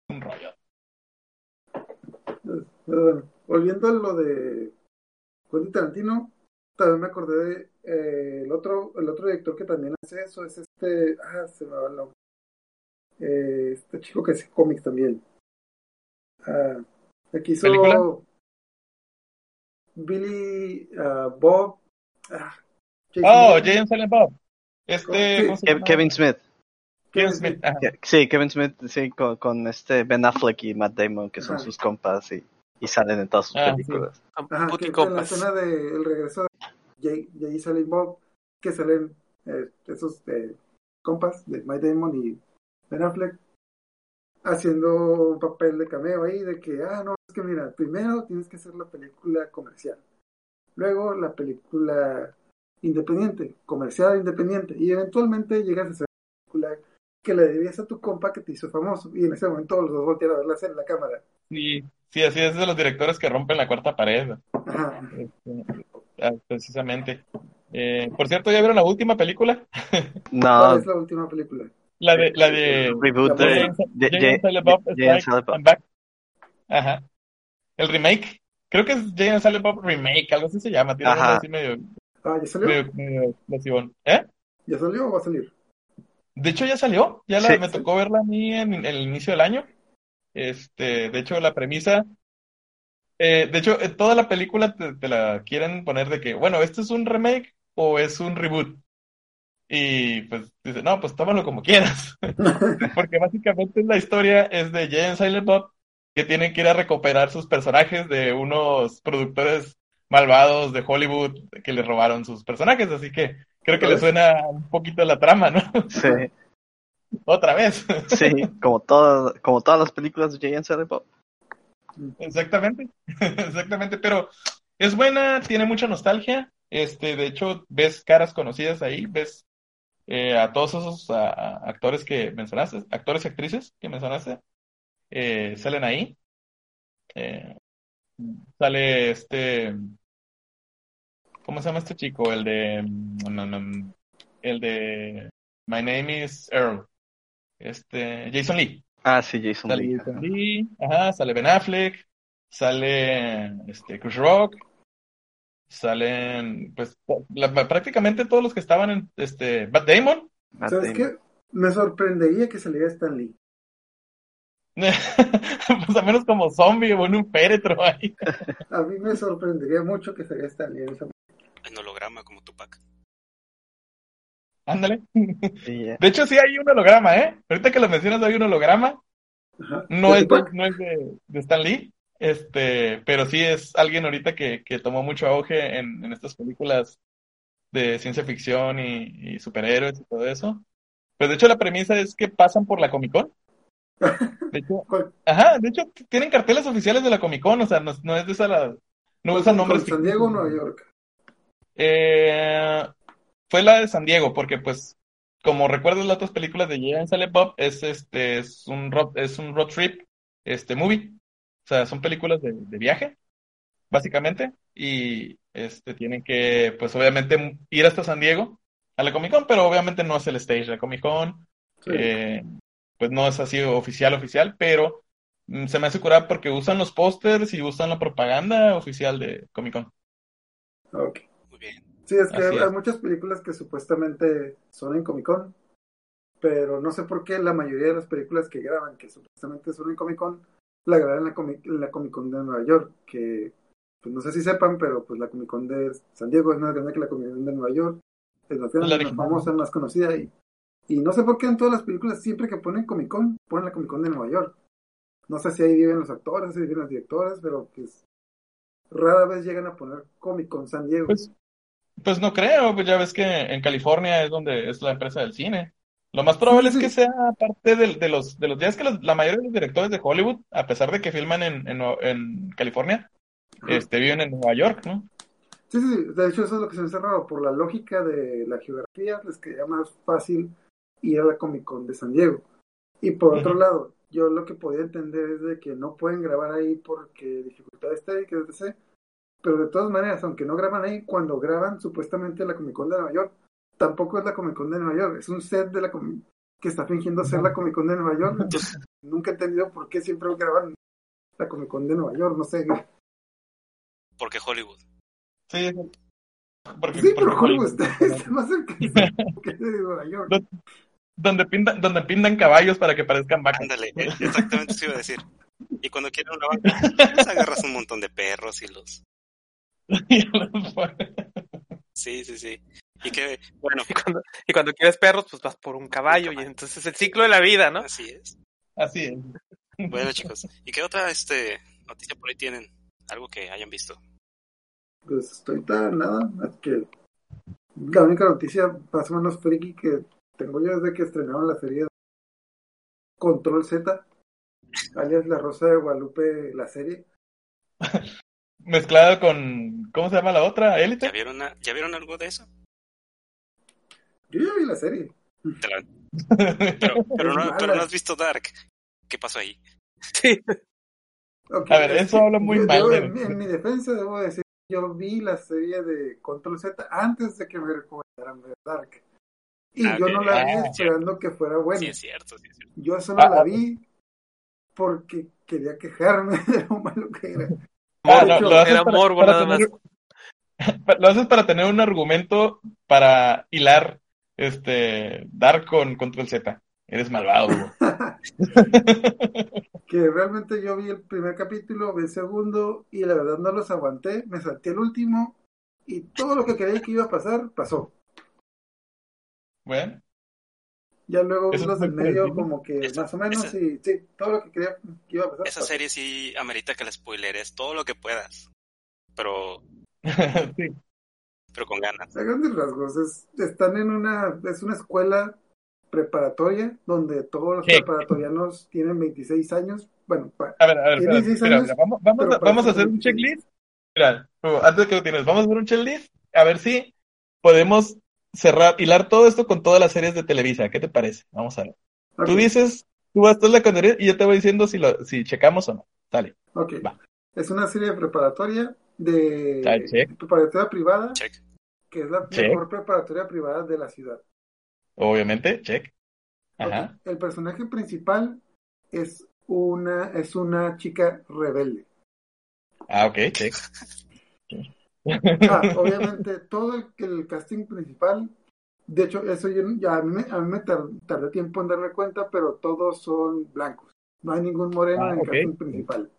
un rollo. Bueno, volviendo a lo de Quentin Tarantino, también me acordé de eh, el otro, el otro director que también hace eso, es este, ah, se me va el nombre. Eh, este chico que hace cómics también. Ah, que hizo ¿Película? Billy ah, Bob. ah, Jason Oh, and Silent Bob. Este, Sí. ¿cómo se Ke- llama? Kevin Smith. Kevin Smith. ajá. Sí, Kevin Smith, sí, con, con este Ben Affleck y Matt Damon, que son Ajá. sus compas y, y salen en todas sus Ah, sí. películas. Ajá, que, que en la escena del regreso de Jay, Silent Bob, que salen eh, esos eh, compas de Mike Damon y Ben Affleck haciendo un papel de cameo ahí de que, ah, no, es que mira, primero tienes que hacer la película comercial, luego la película independiente, comercial independiente, y eventualmente llegas a hacer la película que le debías a tu compa que te hizo famoso, y en ese momento los dos voltearon a verla en la cámara. Sí, sí, así es de los directores que rompen la cuarta pared. Ajá. Este, ah, precisamente. Eh, por cierto, ¿ya vieron la última película? <laughs> ¿Cuál No, es la última película? La de, la de reboot La de Jay and- de-. Ajá. El remake. Creo que es Jay and Silent Bob Remake, algo así se llama. Tiene Ajá. así medio, Ah, ¿ya salió? medio, medio. ¿Eh? ¿Ya salió o va a salir? De hecho, ya salió. Ya la, Sí. me tocó verla a mí en, en el inicio del año. Este, de hecho, la premisa. eh, de hecho, eh, toda la película te, te la quieren poner de que, bueno, ¿esto es un remake o es un reboot? Y pues dice, no, pues tómalo como quieras. <laughs> Porque básicamente la historia es de Jay and Silent Bob que tienen que ir a recuperar sus personajes de unos productores malvados de Hollywood que le robaron sus personajes. Así que creo que le suena un poquito la trama, ¿no? Sí, <laughs> Otra vez. sí, como todas, como todas las películas de and Silent Bob. Exactamente, <laughs> exactamente, pero es buena, tiene mucha nostalgia, este, de hecho, ves caras conocidas ahí, ves eh, a todos esos a- a actores que mencionaste, actores y actrices que mencionaste, eh, salen ahí, Eh, sale este, ¿cómo se llama este chico? El de, mm, mm, el de My Name is Earl, este, Jason Lee. Ah, sí, Jason Sale Lee. Jason Lee, ajá, sale Ben Affleck, sale este Chris Rock, salen pues la- prácticamente todos los que estaban en este Matt Damon. Matt ¿Sabes Damon. qué? Me sorprendería que saliera Stan Lee. <laughs> pues al menos como zombie o en un féretro ahí. <laughs> A mí me sorprendería mucho que saliera Stan Lee en esa En holograma como Tupac. Ándale. Sí. De hecho sí hay un holograma, ¿eh? Ahorita que lo mencionas hay un holograma. Ajá. No ¿De es de, no es de, de Stan Lee, este, pero sí es alguien ahorita que, que tomó mucho auge en, en estas películas de ciencia ficción y, y superhéroes y todo eso. Pues de hecho la premisa es que pasan por la Comic Con. <laughs> De hecho, ajá, de hecho tienen carteles oficiales de la Comic Con, o sea, no, no es de esa la, no usan nombres ¿Con San Diego. Nueva York? Eh, fue la de San Diego, porque pues, como recuerdas las otras películas de Jay and Silent Bob, es este, es un road, es un road trip, este movie. O sea, son películas de, de viaje, básicamente, y este tienen que, pues obviamente, ir hasta San Diego a la Comic Con, pero obviamente no es el stage de la Comic Con, Sí. eh, pues no es así oficial, oficial, pero mm, se me hace curar porque usan los pósters y usan la propaganda oficial de Comic Con. Ok. Sí, es que hay, es. hay muchas películas que supuestamente son en Comic Con, pero no sé por qué la mayoría de las películas que graban, que supuestamente son en Comic Con, la graban en la, Comic, en la Comic Con de Nueva York, que pues no sé si sepan, pero pues la Comic Con de San Diego es más grande que la Comic Con de Nueva York, es más grande, la más famosa, más conocida, y, y no sé por qué en todas las películas siempre que ponen Comic Con, ponen la Comic Con de Nueva York. No sé si ahí viven los actores, no sé si viven los directores, pero pues rara vez llegan a poner Comic Con San Diego. Pues, pues no creo, pues ya ves que en California es donde es la empresa del cine. Lo más probable es que <laughs> sea parte de, los de los días que los- la mayoría de los directores de Hollywood, a pesar de que filman en, en, California, Ajá. este viven en Nueva York, ¿no? Sí, sí, de hecho eso es lo que se me hace raro. Por la lógica de la geografía, les quedaría más fácil ir a la Comic Con de San Diego. Y por otro lado, yo lo que podía entender es de que no pueden grabar ahí porque dificultades técnicas, etc. Pero de todas maneras, aunque no graban ahí, cuando graban supuestamente la Comic Con de Nueva York, tampoco es la Comic Con de Nueva York, es un set de la Comic que está fingiendo ser la Comic Con de Nueva York. Entonces, nunca he entendido por qué siempre graban la Comic Con de Nueva York, no sé. Porque Hollywood. Sí, porque, Sí, porque pero Hollywood está, <laughs> está más cerca que de Nueva York. donde pintan, donde pintan caballos para que parezcan vacas. Ándale, exactamente eso iba a decir. Y cuando quieren una vaca, <laughs> pues agarras un montón de perros y los... Sí, sí, sí. Y que, bueno, Y <laughs> cuando, y cuando quieres perros, pues vas por un caballo. Y entonces es el ciclo de la vida, ¿no? así es. Así es. Bueno, <laughs> chicos, ¿y qué otra este noticia por ahí tienen? Algo que hayan visto. Pues estoy tan nada, es que la única noticia más o menos friki que tengo yo desde que estrenaron la serie Control Z, alias La Rosa de Guadalupe, la serie. <laughs> Mezclada con, ¿cómo se llama la otra? ¿Ya ¿Élite? vieron, a- ¿Ya vieron algo de eso? Yo ya vi la serie. La- Pero, pero, no, pero no has visto Dark. ¿Qué pasó ahí? Sí. A ver, es eso que habla muy yo- mal yo, de- en, mi- en mi defensa debo decir, yo vi la serie de Control Z antes de que me recomendaran ver Dark. Y Ah, yo no la vi Ah. esperando que fuera buena. Sí, es cierto, sí, es cierto. Yo solo Ah, la ah. vi porque quería quejarme <laughs> de lo malo que era. Ah, no, lo haces era para- morbo para nada más. tener- <laughs> Lo haces para tener un argumento para hilar este Dark con Control Z. Eres malvado, <laughs> <laughs> que realmente yo vi el primer capítulo, vi el segundo y la verdad no los aguanté, me salté el último y todo lo que creí que iba a pasar, pasó. Bueno, Ya luego Eso los del medio como que Esa- más o menos esa- y sí, todo lo que creía que iba a pasar. Esa pasó. serie sí amerita que la spoileres todo lo que puedas. Pero, <laughs> sí. pero con ganas. A grandes rasgos, es, están en una, es una escuela preparatoria donde todos los preparatorianos tienen 26 años. Bueno, pa- A ver, a ver, espera, 16 mira, años, mira, vamos, a, vamos a hacer un checklist. Mira, antes de que lo tienes, vamos a hacer un checklist a ver si podemos cerrar, hilar todo esto con todas las series de Televisa. ¿Qué te parece? Vamos a ver. Tú dices, tú vas toda la categoría y yo te voy diciendo si lo, si checamos o no. Dale. ok. va. Es una serie preparatoria de Ah, check. preparatoria privada, Check. que es la Check. mejor preparatoria privada de la ciudad. Obviamente, check. Ajá. El personaje principal es una, es una chica rebelde. Ah, ok, check. <laughs> Ah, obviamente, todo el, el casting principal, de hecho, eso yo, ya a mí, me- a mí me tar- tardó tiempo en darme cuenta, pero todos son blancos. No hay ningún moreno Ah, en el casting principal.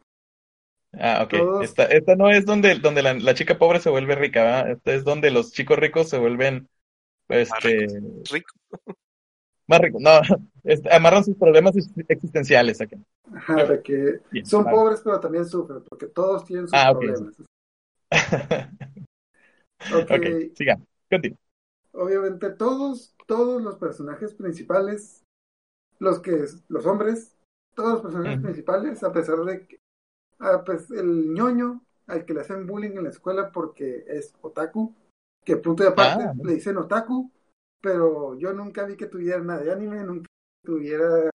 Ah, ok. Todos- Esta, esta no es donde, donde la, la chica pobre se vuelve rica, ¿verdad? Esta es donde los chicos ricos se vuelven, este, Rico. <laughs> más ricos. No, <laughs> este, amarran sus problemas ex- existenciales aquí. Ajá, de que Bien, son vale. pobres, pero también sufren, porque todos tienen sus Ah, ok. problemas. <laughs> Ok, ok, sigan. Continúa. obviamente todos, todos los personajes principales, los que los hombres, todos los personajes principales, a pesar de que ah, pues, el ñoño al que le hacen bullying en la escuela porque es otaku, que punto de aparte Ah. le dicen otaku, pero yo nunca vi que tuviera nada de anime, nunca tuviera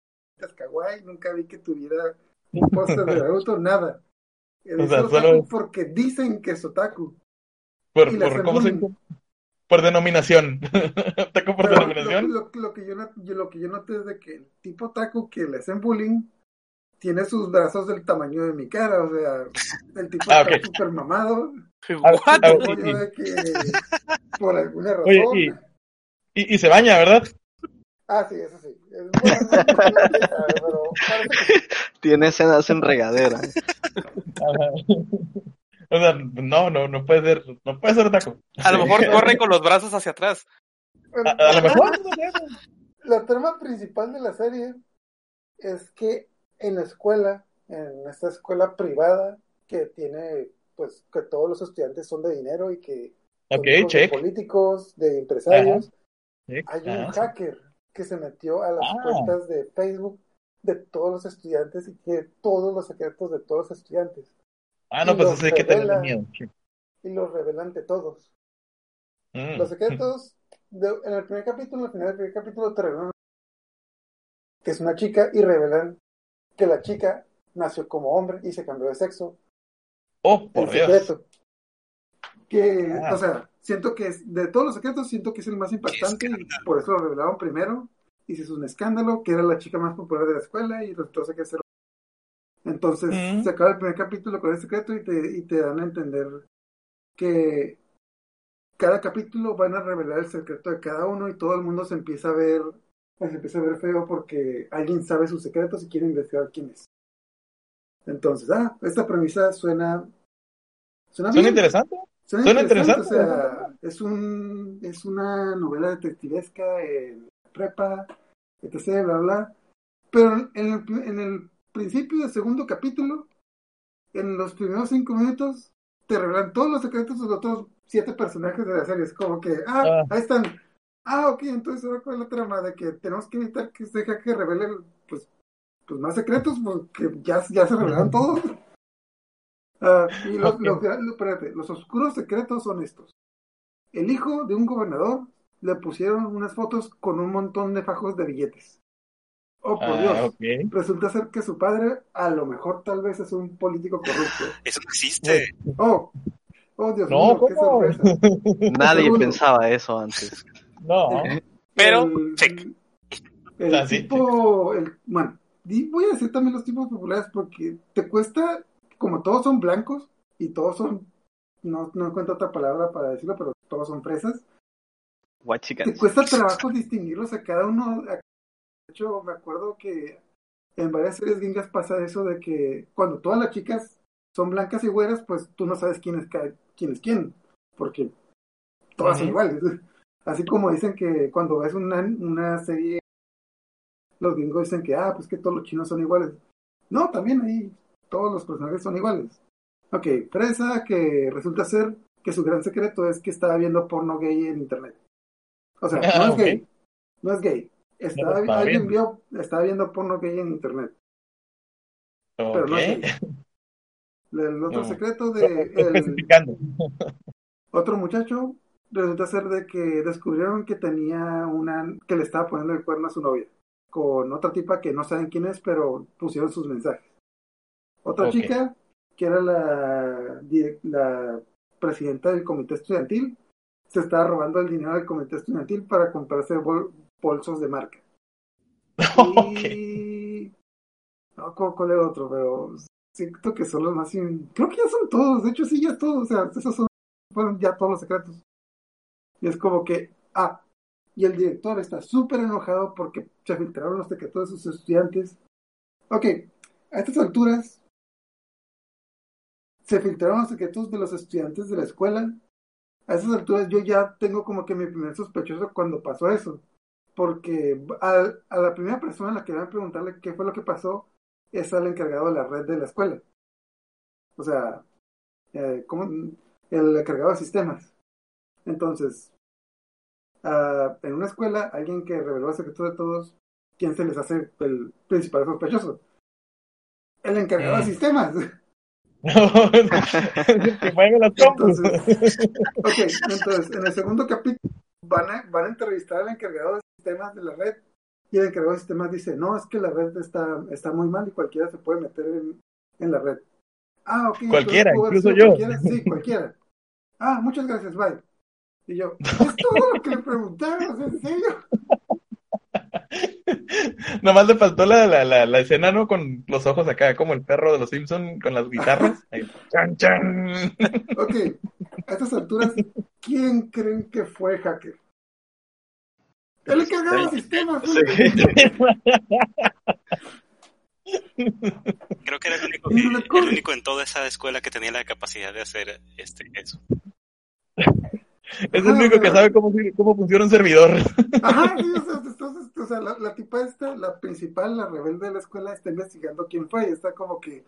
kawaii, nunca vi que tuviera un póster de <laughs> Naruto, nada. O sea, otaku solo porque dicen que es otaku. Por, Y le por, hacen ¿cómo se bullying. dice? Por denominación. <laughs> ¿Taco por Pero denominación? Lo, lo- lo que yo, not- yo- lo que yo noté es de que el tipo taco que le hacen bullying tiene sus brazos del tamaño de mi cara, o sea, el tipo Ah, está ok. súper mamado. Ah, <laughs> What? ah, <laughs> por alguna razón. Oye, y, y, y se baña, ¿verdad? Ah, sí, eso sí. Es pero Tiene escenas en regadera. <laughs> O sea, no, no, no puede ser, no puede ser taco. A lo mejor corre con los brazos hacia atrás. A, a lo mejor. <laughs> La trama principal de la serie es que en la escuela, en esta escuela privada que tiene, pues, que todos los estudiantes son de dinero y que son de políticos, de empresarios, check. hay un Ah, hacker que se metió a las Ah. cuentas de Facebook de todos los estudiantes y tiene todos los secretos de todos los estudiantes. Ah, no, y pues hay que tener miedo. y los revelan ante todos. Mm. Los secretos, de- en el primer capítulo, al final del primer capítulo, te revelan que es una chica y revelan que la chica nació como hombre y se cambió de sexo. Oh, por el Dios. secreto. Que, Ah. o sea, siento que es, de todos los secretos, siento que es el más impactante y por eso lo revelaron primero. Y se hizo un escándalo, que era la chica más popular de la escuela y resultó que ser. Entonces, Mm. se acaba el primer capítulo con el secreto y te, y te dan a entender que cada capítulo van a revelar el secreto de cada uno y todo el mundo se empieza a ver, se empieza a ver feo porque alguien sabe sus secretos y quiere investigar quién es. Entonces, ah, esta premisa suena, suena Suena interesante. Suena Suena interesante, interesante. O sea, es, un, es una novela detectivesca en prepa, etc., bla, bla. Pero en el, en el principio del segundo capítulo, en los primeros cinco minutos, te revelan todos los secretos de los otros siete personajes de la serie. Es como que, ah, Ah. ahí están. Ah, ok, entonces ahora es la trama de que tenemos que evitar que se deje que revele pues, pues más secretos porque ya, ya se revelaron <laughs> todos. Ah, y los, Ok. los, lo- espérate, los oscuros secretos son estos. El hijo de un gobernador le pusieron unas fotos con un montón de fajos de billetes. Oh, por Ah, Dios. Resulta ser que su padre, a lo mejor tal vez es un político corrupto. <laughs> Eso no existe. Oh, oh Dios No, mío, qué sorpresa. <laughs> Nadie Segundo. pensaba eso antes. No. Pero, el, tipo, el, bueno, voy a decir también los tipos populares porque te cuesta, como todos son blancos y todos son, no, no encuentro otra palabra para decirlo, pero todos son fresas, te cuesta trabajo distinguirlos a cada uno. a- De hecho, me acuerdo que en varias series gringas pasa eso de que cuando todas las chicas son blancas y güeras, pues tú no sabes quién es, quién, es quién, porque todas son iguales. <laughs> Así como dicen que cuando ves una, una serie, los gringos dicen que, ah, pues que todos los chinos son iguales. No, también ahí todos los personajes son iguales. Ok, Fresa, que resulta ser que su gran secreto es que estaba viendo porno gay en internet. O sea, no Ah, es gay. No es gay. Estaba, No, estaba alguien vio, estaba viendo porno gay en internet. Pero no es gay. El otro No. secreto de el otro muchacho resulta ser de que descubrieron que tenía una que le estaba poniendo el cuerno a su novia con otra tipa que no saben quién es, pero pusieron sus mensajes. Otra chica que era la, la presidenta del comité estudiantil se estaba robando el dinero del comité estudiantil para comprarse bol- bolsos de marca. <laughs> Y no, ¿cuál, cuál era otro? Pero siento que son los más... in- Creo que ya son todos, de hecho sí, ya es todo, o sea, esos son, fueron ya todos los secretos. Y es como que, ah, y el director está súper enojado porque se filtraron los secretos de sus estudiantes. Ok, a estas alturas se filtraron los secretos de los estudiantes de la escuela. A esas alturas yo ya tengo como que mi primer sospechoso cuando pasó eso. Porque a, a la primera persona a la que van a preguntarle qué fue lo que pasó es al encargado de la red de la escuela. O sea, eh, ¿cómo? el encargado de sistemas. Entonces, en una escuela, alguien que reveló el secreto de todos, ¿quién se les hace el principal sospechoso? El encargado de Mm. <laughs> que <laughs> las. Entonces, <laughs> ok, entonces en el segundo capítulo van a, van a entrevistar al encargado de sistemas de la red y el encargado de sistemas dice, no, es que la red está, está muy mal y cualquiera se puede meter en, en la red. Ah, ok. Cualquiera, incluso yo. cualquiera. Sí, cualquiera. Ah, muchas gracias, bye. Y yo, es todo lo que le preguntaron, en serio. <laughs> Nomás le faltó la, la, la, la escena, ¿no? Con los ojos acá, como el perro de los Simpson con las guitarras. Ahí, chan, chan. <laughs> Ok, a estas alturas, ¿quién creen que fue hacker? El fue el que- Creo que era el único, el único en toda esa escuela que tenía la capacidad de hacer este eso. Es el único que sabe cómo, cómo funciona un servidor. Ajá, sí, o sea, entonces, o sea, la, la tipa esta, la principal, la rebelde de la escuela, está investigando quién fue y está como que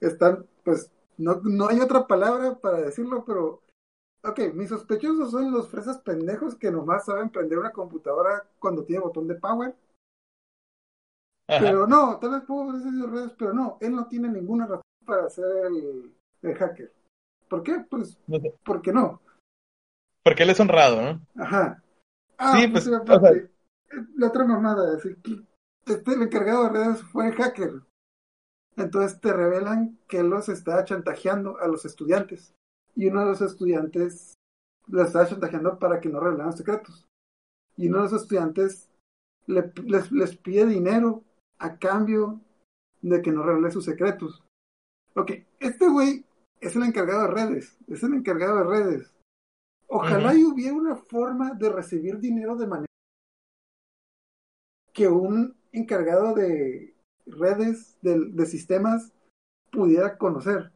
están, pues, no, no hay otra palabra para decirlo, pero, ok, mis sospechosos son los fresas pendejos que nomás saben prender una computadora cuando tiene botón de power, Ajá. pero no, tal vez puedo haber sido redes, pero no, él no tiene ninguna razón para ser el, el hacker. ¿Por qué? Pues, No sé. ¿por qué no? Porque él es honrado, ¿no? Ajá. Ah, Sí, pues, pues, aparte, la otra mamada, es que este, el encargado de redes fue el hacker. Entonces te revelan que él los está chantajeando a los estudiantes. Y uno de los estudiantes los estaba chantajeando para que no revelaran secretos. Y uno de los estudiantes le- les, les pide dinero a cambio de que no revele sus secretos. Ok, este güey es el encargado de redes. Es el encargado de redes. Ojalá y hubiera una forma de recibir dinero de manera que un encargado de redes, de, de sistemas, pudiera conocer.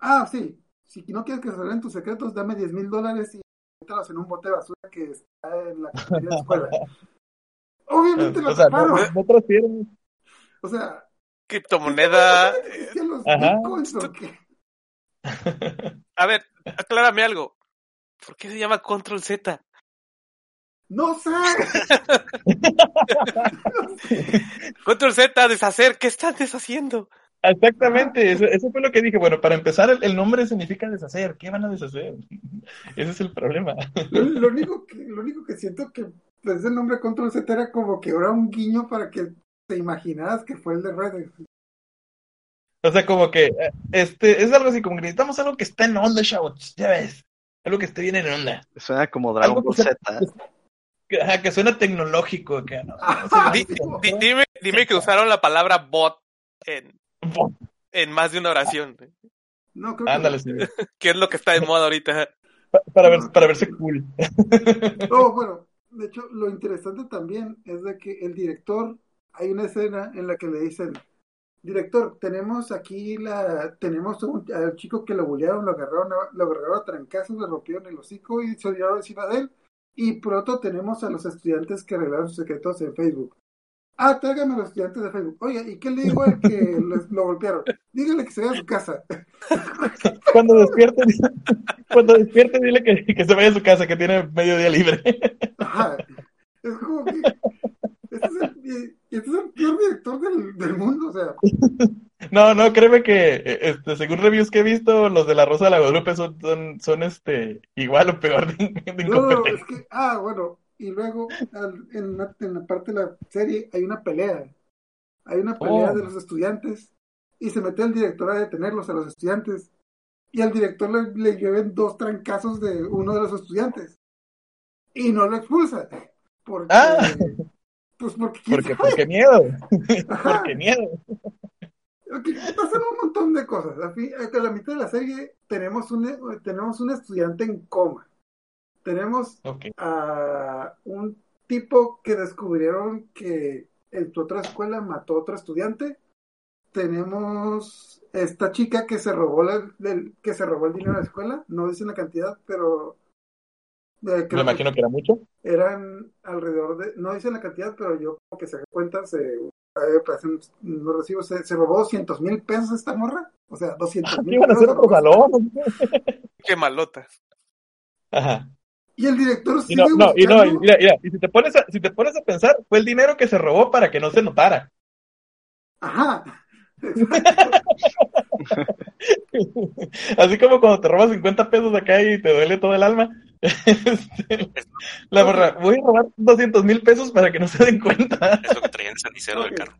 Ah, sí, si no quieres que se revelen tus secretos, dame 10 mil dólares y mételos en un bote de basura que está en la cafetería de la escuela. <laughs> Obviamente lo O sea, no, taparon. no transfieren. O sea, Criptomoneda. ¿qué existían los Ajá. bitcoins o qué? A ver, aclárame algo. ¿Por qué se llama Control Z? No sé. <laughs> Control Z, deshacer. ¿Qué están deshaciendo? Exactamente, eso, eso fue lo que dije. Bueno, para empezar, el, el nombre significa deshacer. ¿Qué van a deshacer? <laughs> Ese es el problema. Lo, lo único que, lo único que siento que desde el nombre Control Z era como que era un guiño para que te imaginaras que fue el de redes. O sea, como que eh, este es algo así, como que necesitamos algo que esté en onda, chavos. Ya ves, algo que esté bien en onda. Suena como Dragon Ball Z. Que, suena tecnológico. No, <laughs> Di- di- dime, dime que usaron la palabra bot en, en más de una oración. No, creo que Ándale, no. sí. <laughs> ¿Qué es lo que está de moda ahorita? Pa- Para, ver, para verse cool. <laughs> Oh, bueno, de hecho, lo interesante también es de que el director, hay una escena en la que le dicen, director, tenemos aquí la, tenemos un, al chico que lo bullearon, lo agarraron, lo agarraron a trancazos, le rompieron el hocico y se olvidaron encima de él. Y pronto tenemos a los estudiantes que revelaron sus secretos en Facebook. Ah, tráigame a los estudiantes de Facebook. Oye, ¿y qué le digo al que <laughs> les- lo golpearon? Dígale que se vaya a su casa. <laughs> Cuando despierte, cuando despierte, dile que, que se vaya a su casa, que tiene medio día libre. Ajá. Es como que. Este es el, y- este es el peor director del, del mundo, o sea. <laughs> No, no, créeme que, eh, este, según reviews que he visto, los de la Rosa de la Guadalupe son, son, son este, igual o peor de, de No, es que. Ah, bueno. Y luego, al- en, una- en la parte de la serie, hay una pelea. Hay una pelea Oh. de los estudiantes. Y se mete el director a detenerlos a los estudiantes. Y al director le, le lleven dos trancazos de uno de los estudiantes. Y no lo expulsa. Porque. Ah. <laughs> Pues porque. Porque, porque miedo. <laughs> Porque miedo. Ok, pasan un montón de cosas. A, fin- a la mitad de la serie tenemos un, tenemos un estudiante en coma. Tenemos a un tipo que descubrieron que en tu otra escuela mató a otro estudiante. Tenemos esta chica que se robó la- el, que se robó el dinero de la escuela. No dicen la cantidad, pero eh, creo Me que imagino que era mucho. eran alrededor de, no dicen la cantidad, pero yo como que se da cuenta, se eh, parecen los recibos, se, se robó 200 mil pesos esta morra, o sea, 200 ¿Qué mil iban a hacer pesos. otro salón? <laughs> Qué malotas. Ajá. Y el director Y sigue no, no, y no, y mira, mira, y si te pones a, si te pones a pensar, fue el dinero que se robó para que no se notara. Ajá. <laughs> <laughs> Así como cuando te robas 50 pesos acá y te duele todo el alma. <laughs> Este, la morra, voy a robar 200 mil pesos para que no se den cuenta. Es lo que traía el cenicero del carro.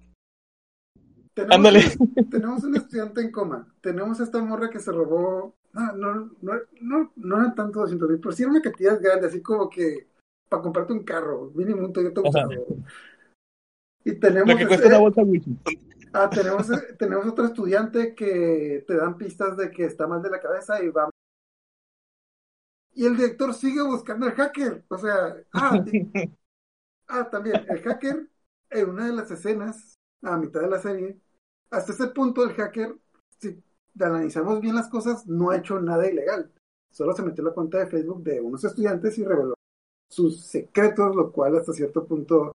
Tenemos, Ándale. un, tenemos un estudiante en coma. Tenemos esta morra que se robó. No, no, no, no, no eran tanto 200 mil, pero sí era una cantidad grande, así como que para comprarte un carro, mínimo un Toyota usado. Y tenemos. Lo que cuesta este- una bolsa Gucci. Ah, tenemos, <laughs> tenemos otro estudiante que te dan pistas de que está mal de la cabeza y va. Y el director sigue buscando al hacker. O sea, ah, y- <laughs> ah, también, el hacker, en una de las escenas, a mitad de la serie, hasta ese punto el hacker, si analizamos bien las cosas, no ha hecho nada ilegal. Solo se metió en la cuenta de Facebook de unos estudiantes y reveló sus secretos, lo cual hasta cierto punto...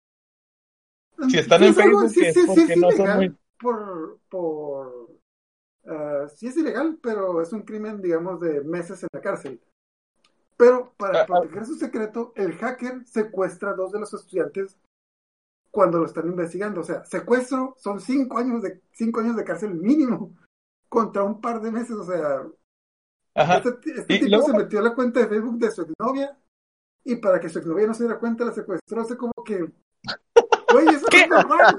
Si están en Facebook, sí, es sí, sí, no son muy. Por, por ah, sí es ilegal, pero es un crimen, digamos, de meses en la cárcel. Pero para Ah, ah. proteger su secreto, el hacker secuestra a dos de los estudiantes cuando lo están investigando. O sea, secuestro son cinco años de cinco años de cárcel mínimo contra un par de meses. O sea, Ajá. Este, este tipo luego- se metió a la cuenta de Facebook de su exnovia y para que su exnovia no se diera cuenta la secuestró hace como que... Güey, eso <laughs> no es normal.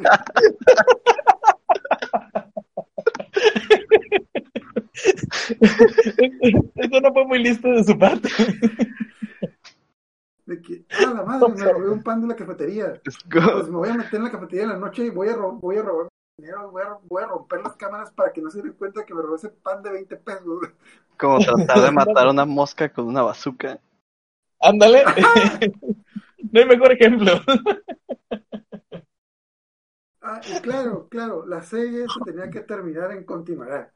<laughs> Eso no fue muy listo de su parte. De que, ah, la madre, me robé un pan de la cafetería. Es Pues me voy a meter en la cafetería en la noche y voy a, ro- voy a robar dinero, voy a, voy a romper las cámaras para que no se den cuenta que me robé ese pan de 20 pesos. como tratar de <laughs> matar a una mosca con una bazooka. Ándale. <laughs> No hay mejor ejemplo. Ah, y claro, claro, la serie se tenía que terminar en continuará.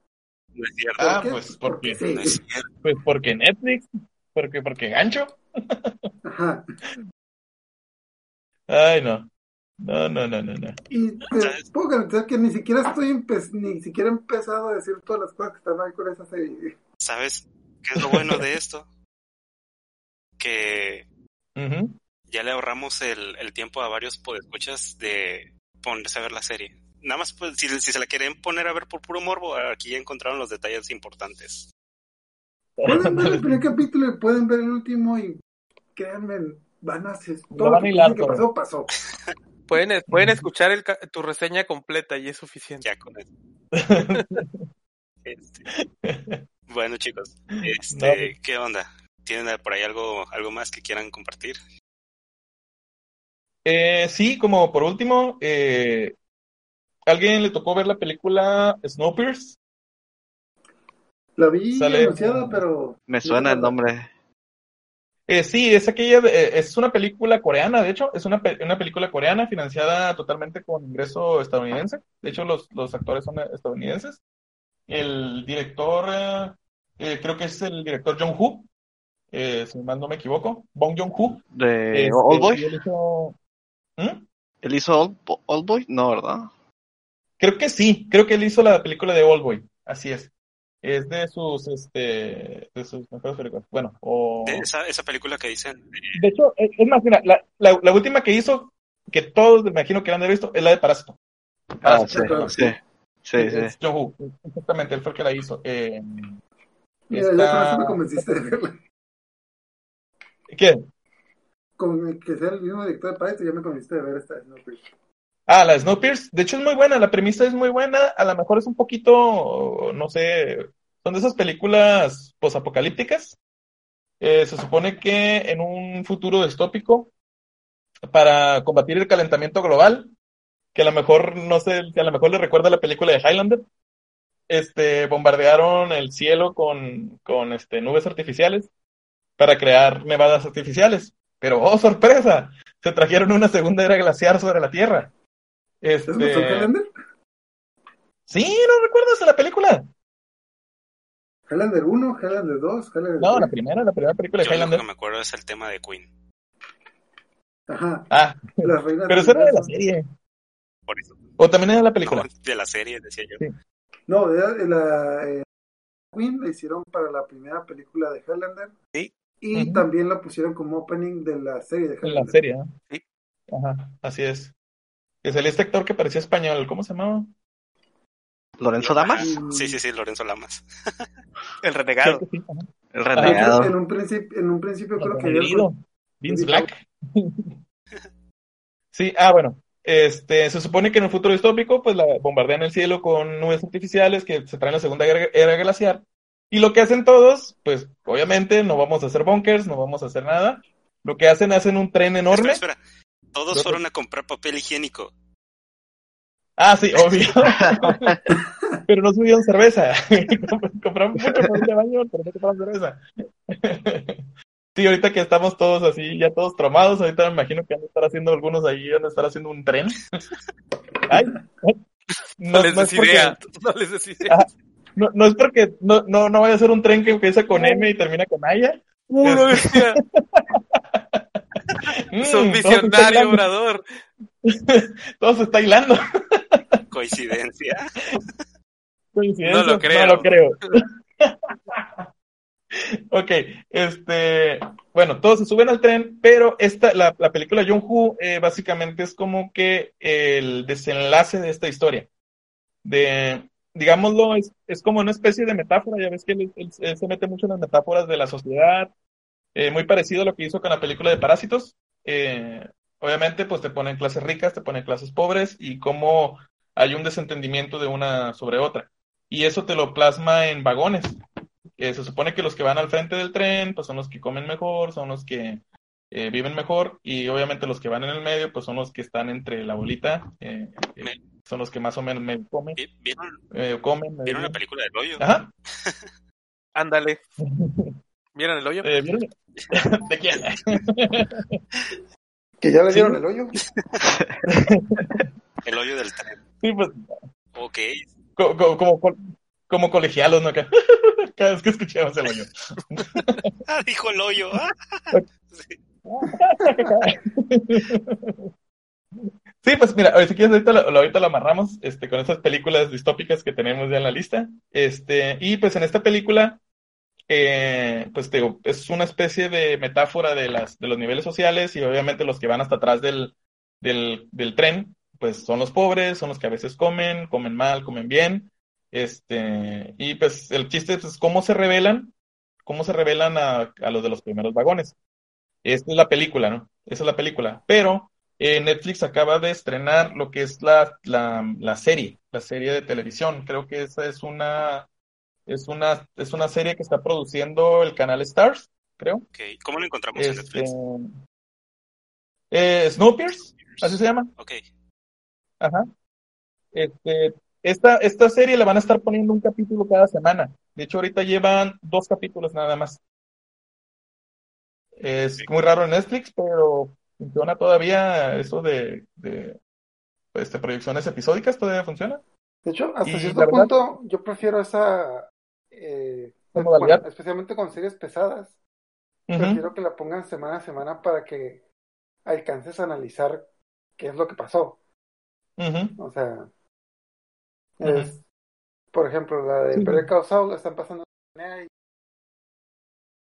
No es cierto. Ah, qué? pues Porque porque, sí. No es cierto. pues porque Netflix, porque porque gancho. Ajá. Ay, no. No, no, no, no, no. Y te puedo garantizar que ni siquiera estoy empe- ni siquiera he empezado a decir todas las cosas que están mal con esa serie. ¿Sabes qué es lo bueno de esto? Que ya le ahorramos el, el tiempo a varios podescuchas de ponerse a ver la serie. Nada más, pues, si, si se la quieren poner a ver por puro morbo, aquí ya encontraron los detalles importantes. Pueden <laughs> ver el primer capítulo y pueden ver el último y créanme, van a hacer Lo todo van lo a que, pasó, pasó. <laughs> Pueden, pueden escuchar el ca- tu reseña completa y es suficiente. Ya con eso. <laughs> Este, Bueno, chicos, este, ¿qué onda? ¿Tienen por ahí algo, algo más que quieran compartir? Eh, sí, como por último, eh, ¿alguien le tocó ver la película Snowpiercer? La vi Sale- anunciada, pero... Me suena el nombre. Eh, sí, es aquella, de- eh, es una película coreana, de hecho, es una, pe- una película coreana financiada totalmente con ingreso estadounidense. De hecho, los, los actores son estadounidenses. El director, eh, eh, creo que es el director Jong-Hoo, eh, si mal no me equivoco, Bong Joon-Ho. De Este, Oldboy. y él hizo- ¿Mm? ¿Él hizo Old, Oldboy? No, ¿verdad? Creo que sí, creo que él hizo la película de Oldboy, así es. Es de sus, este, de sus mejores películas. Bueno, o... De esa, esa película que dicen, De hecho, es es más, mira, la, la, la última que hizo, que todos me imagino que la han visto, es la de Parásito. Ah, sí, sí. Sí, Es sí. Exactamente, él fue el que la hizo. Eh, Mira, ya está- con eso me convenciste de verla. ¿Qué? Con que sea el mismo director de Parásito, ya me convenciste de ver esta de Snowpiercer. Ah, la Snowpiercer. De hecho, es muy buena, la premisa es muy buena. A lo mejor es un poquito, no sé, son de esas películas posapocalípticas. Eh, se supone que en un futuro distópico, para combatir el calentamiento global, que a lo mejor, no sé, que a lo mejor le recuerda la película de Highlander, este, bombardearon el cielo con, con este, nubes artificiales para crear nevadas artificiales. Pero, oh, sorpresa, se trajeron una segunda era glaciar sobre la Tierra. ¿Es Este, Highlander? sí, ¿no recuerdas de la película? Highlander 1, Highlander 2, Highlander No, la 3. primera, la primera película de yo lo Highlander. que me acuerdo es el tema de Queen. Ajá, Ah, pero eso era de la serie. Por eso. O también era de la película. No, <laughs> de la serie, decía yo. Sí. No, era de la eh, Queen la hicieron para la primera película de Highlander. Sí. Y también la pusieron como opening de la serie de En la Highlander. serie, ¿no? Sí. Ajá, así es. Que salía este actor que parecía español, ¿cómo se llamaba? ¿Lorenzo Damas? Mm, Sí, sí, sí, Lorenzo Lamas. <laughs> El renegado. Sí. El renegado. En un principio, en un principio creo que Renegado. Vince. Black. <laughs> Sí, ah, bueno. Este, se supone que en un futuro distópico, pues la bombardean el cielo con nubes artificiales que se traen la segunda era, era glaciar. Y lo que hacen todos, pues obviamente no vamos a hacer bunkers, no vamos a hacer nada. Lo que hacen, hacen un tren enorme. Espera, espera. Todos fueron a comprar papel higiénico. Ah, sí, obvio. <laughs> <laughs> pero no subieron cerveza. <laughs> Compramos mucho papel de baño, pero no compramos cerveza. sí, ahorita que estamos todos así, ya todos traumados, ahorita me imagino que van a estar haciendo algunos ahí, van a estar haciendo un tren. Ay, ay. No, No, les no es des porque, idea. No les des idea. Ah, no, no es porque no, no, no vaya a ser un tren que empieza con M y termina con Aya. Uno decía, Mm, son está visionario, obrador. <laughs> todo se está hilando. Coincidencia. Coincidencia, No lo creo. No lo creo. <laughs> ok, este, bueno, todos se suben al tren, pero esta, la, la película Jung-Hoo eh, básicamente es como que el desenlace de esta historia. De, digámoslo, es, es como una especie de metáfora, ya ves que él, él- él se mete mucho en las metáforas de la sociedad, eh, muy parecido a lo que hizo con la película de Parásitos. Eh, obviamente, pues te ponen clases ricas, te ponen clases pobres y cómo hay un desentendimiento de una sobre otra. Y eso te lo plasma en vagones. Eh, se supone que los que van al frente del tren, pues son los que comen mejor, son los que eh, viven mejor, y obviamente los que van en el medio, pues son los que están entre la bolita, eh, eh, son los que más o menos medio comen, Vi- ¿Vieron, medio comen, medio ¿vieron la película del hoyo? Ajá. <laughs> Ándale. <laughs> ¿Vieron el hoyo? Eh, ¿vieron? <laughs> ¿De quién? Que ya le Sí. dieron el hoyo. <laughs> El hoyo del tren. Sí, pues, Ok. co- co- como, co- como colegialos, ¿no? <laughs> Cada vez que escuchamos el hoyo. <laughs> Ah, dijo el hoyo. Sí. Sí, pues mira, si quieres ahorita lo, lo- ahorita lo amarramos este, con esas películas distópicas que tenemos ya en la lista. Este, y pues en esta película, eh, pues te es una especie de metáfora de las, de los niveles sociales y obviamente los que van hasta atrás del, tren, pues son los pobres, son los que a veces comen, comen mal, comen bien. Este, y pues el chiste es cómo se revelan, cómo se revelan a, los de los primeros vagones. Esta es la película, ¿no? Esa es la película. Pero eh, Netflix acaba de estrenar lo que es la serie, la serie de televisión. Creo que esa es una, es una, es una serie que está produciendo el canal Stars, creo. Ok. ¿Cómo lo encontramos en Este, Netflix? eh, Snowpiercer, así se llama. Ok. Ajá. Este, esta, esta serie le van a estar poniendo un capítulo cada semana. De hecho, ahorita llevan dos capítulos nada más. Es muy raro en Netflix, pero funciona todavía eso de, de este, proyecciones episódicas, todavía funciona. De hecho, hasta Y cierto la verdad- punto, yo prefiero esa. Eh, especialmente con series pesadas. Prefiero que la pongan semana a semana para que alcances a analizar qué es lo que pasó. O sea, es, por ejemplo, la de. Call Saul la están pasando y-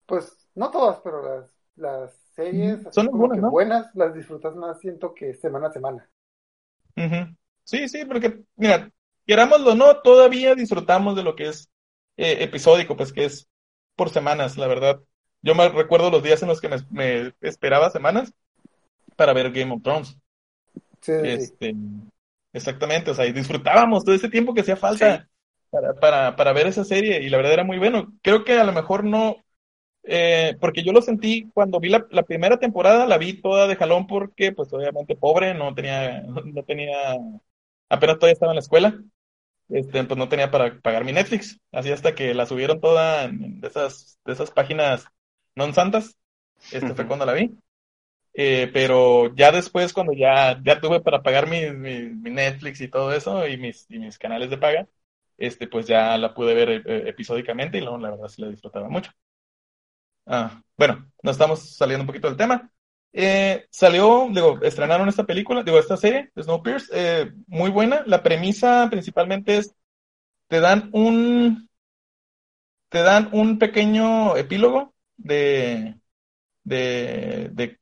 pues no todas, pero las, las series Son ¿no? buenas las disfrutas más siento que semana a semana. Sí, sí, porque, mira, querámoslo o no, todavía disfrutamos de lo que es eh, episódico, pues que es por semanas, la verdad. Yo me recuerdo los días en los que me, me esperaba semanas para ver Game of Thrones. Sí. Este, exactamente, o sea, y disfrutábamos todo ese tiempo que hacía falta para, para, para ver esa serie, y la verdad era muy bueno. Creo que a lo mejor no, eh, porque yo lo sentí cuando vi la, la primera temporada, la vi toda de jalón porque, pues obviamente pobre, no tenía, no tenía, apenas todavía estaba en la escuela, este, pues no tenía para pagar mi Netflix, así hasta que la subieron toda en de esas, de esas páginas non santas, este fue Ujú. cuando la vi. Eh, pero ya después, cuando ya, ya tuve para pagar mi, mi, mi Netflix y todo eso, y mis, y mis canales de paga, este, pues ya la pude ver eh, episódicamente y luego la verdad sí la disfrutaba mucho. Ah, bueno, nos estamos saliendo un poquito del tema. Eh, salió, digo, estrenaron esta película, digo, esta serie, Snowpiercer, eh, muy buena. La premisa principalmente es, te dan un, te dan un pequeño epílogo de, de, de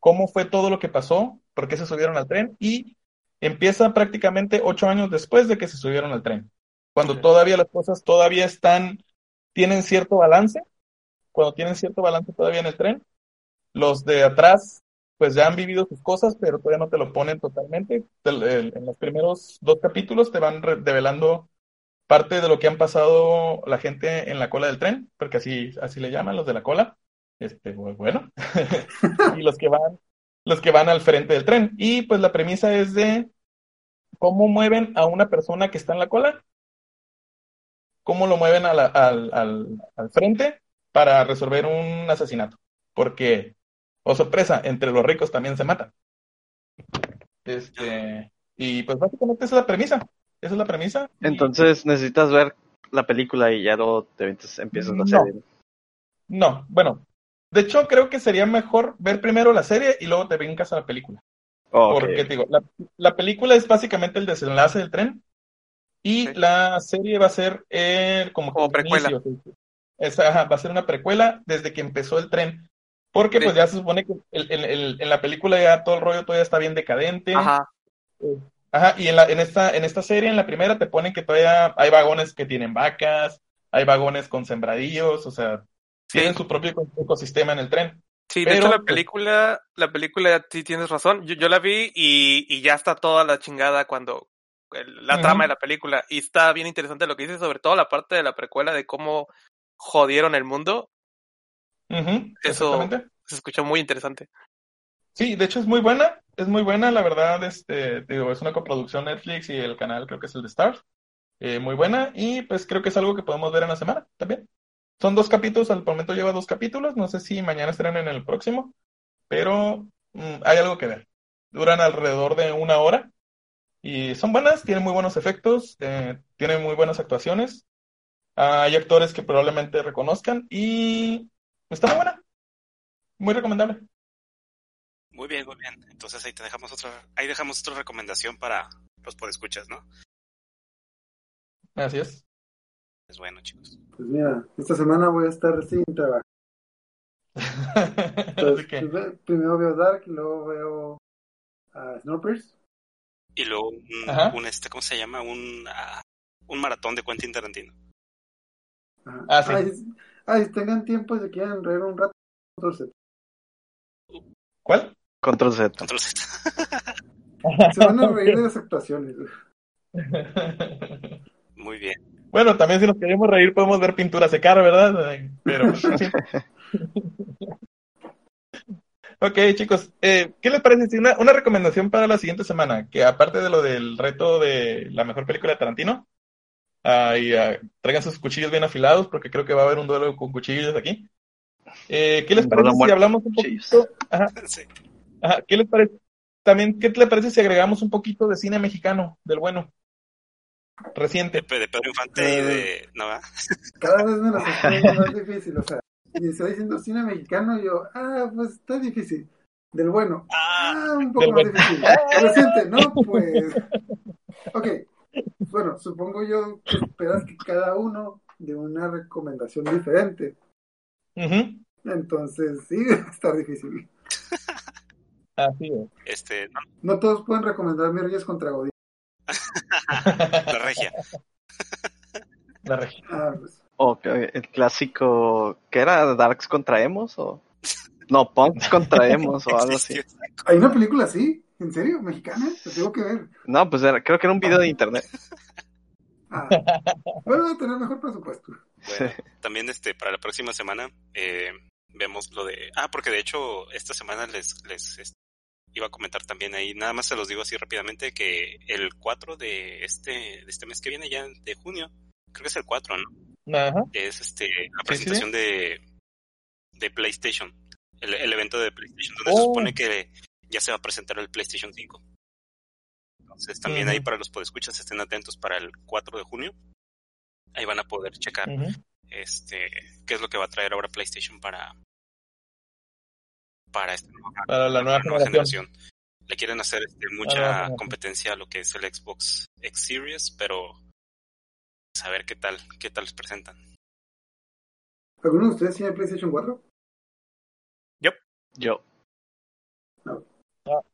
cómo fue todo lo que pasó, por qué se subieron al tren y empieza prácticamente ocho años después de que se subieron al tren, cuando todavía las cosas todavía están, tienen cierto balance, cuando tienen cierto balance todavía en el tren, los de atrás pues ya han vivido sus cosas, pero todavía no te lo ponen totalmente. En los primeros dos capítulos te van re- revelando parte de lo que han pasado la gente en la cola del tren, porque así, así le llaman los de la cola. Este, bu- bueno. <laughs> y los que van, los que van al frente del tren. Y pues la premisa es de cómo mueven a una persona que está en la cola, cómo lo mueven al, al, al frente para resolver un asesinato. Porque, oh sorpresa, entre los ricos también se matan. Este, y pues básicamente esa es la premisa. Esa es la premisa. Y- Entonces necesitas ver la película y ya luego te empiezas la No. serie. No, bueno, de hecho creo que sería mejor ver primero la serie y luego te brincas a la película. Oh. Porque te digo, la, la película es básicamente el desenlace del tren y la serie va a ser eh, como, Como que el precuela. inicio, sí. Es- ajá, va a ser una precuela desde que empezó el tren. Porque pues ya se supone que el- el- el- en la película ya todo el rollo todavía está bien decadente. Ajá. Ajá, y en, la, en, esta, en esta serie, en la primera, te ponen que todavía hay vagones que tienen vacas, hay vagones con sembradíos, o sea, Sí. tienen su propio ecosistema en el tren. Sí, de Pero, hecho la película, la película sí tienes razón. Yo, yo la vi y, y ya está toda la chingada cuando la trama de la película y está bien interesante lo que dice, sobre todo la parte de la precuela de cómo jodieron el mundo. Ujú, Eso-. Se escuchó muy interesante. Sí, de hecho es muy buena, es muy buena, la verdad, este, digo, es una coproducción Netflix y el canal creo que es el de Stars, eh, muy buena, y pues creo que es algo que podemos ver en la semana también. Son dos capítulos, al momento lleva dos capítulos, no sé si mañana estarán en el próximo, pero mm, hay algo que ver. Duran alrededor de una hora y son buenas, tienen muy buenos efectos, eh, tienen muy buenas actuaciones, hay actores que probablemente reconozcan y está muy buena, muy recomendable. Muy bien, muy bien. Entonces ahí te dejamos otra, ahí dejamos otra recomendación para los podescuchas, ¿no? Así es. Es bueno, chicos. Pues mira, esta semana voy a estar sin trabajo. <laughs> Entonces, Así que, primer- primero veo Dark y luego veo a Snowpiercer. Y luego un, Ajá. un, este, ¿cómo se llama? Un, ah, un maratón de Quentin Tarantino. Ajá. Ah, sí. Ay, ay, si tengan tiempo y se quieren reír un rato, entonces, ¿Cuál? Control Z. Control Z. <laughs> se van a reír de las actuaciones. <laughs> Muy bien. Bueno, también si nos queremos reír podemos ver pintura secar, ¿verdad? Pero. <laughs> Ok, chicos, eh, ¿qué les parece? si una, una recomendación para la siguiente semana, que aparte de lo del reto de la mejor película de Tarantino, ah, y, ah, traigan sus cuchillos bien afilados, porque creo que va a haber un duelo con cuchillos aquí. Eh, ¿qué les parece si hablamos un poquito? Ajá, Sí. ajá, ¿qué les parece? También, ¿qué le parece si agregamos un poquito de cine mexicano, del bueno? Reciente. De Pedro Infante y de. ¿No va? <laughs> Cada vez me las estoy más difícil, o sea, y está diciendo cine mexicano, y yo, ah, pues está difícil. Del bueno, Ah, ah, un poco más bueno. difícil. Reciente, no, pues. Ok, bueno, supongo yo que esperas que cada uno de una recomendación diferente. Entonces, sí, <laughs> va a estar difícil. Así es. este, no, No todos pueden recomendar Mis Reyes contra Godín. <laughs> la regia. La regia. Ah, pues. O que- el clásico, ¿qué era? ¿Darks contra Emos? O... No, Punks contra <laughs> Emos o algo así. ¿Hay una película así? ¿En serio? ¿Mexicana? Te tengo que ver. No, pues era- creo que era un video de internet. Ah, bueno, va a tener mejor presupuesto. Bueno, también este, para la próxima semana eh, vemos lo de... Ah, porque de hecho esta semana les, les este, iba a comentar también ahí, nada más se los digo así rápidamente, que el 4 de este, de este mes que viene ya, de junio, creo que es el 4, ¿no? Ajá. Es este, la Sí, sí, presentación de, de PlayStation, el, el evento de PlayStation, donde Oh. se supone que ya se va a presentar el PlayStation 5. Entonces también ahí para los podescuchas estén atentos para el 4 de junio. Ahí van a poder checar este qué es lo que va a traer ahora PlayStation para para esta nueva, Para la nueva nueva generación. generación. Le quieren hacer este, mucha competencia a lo que es el Xbox X Series, pero saber qué tal qué tal les presentan. ¿Alguno de ustedes tiene PlayStation 4? Yo. Ah,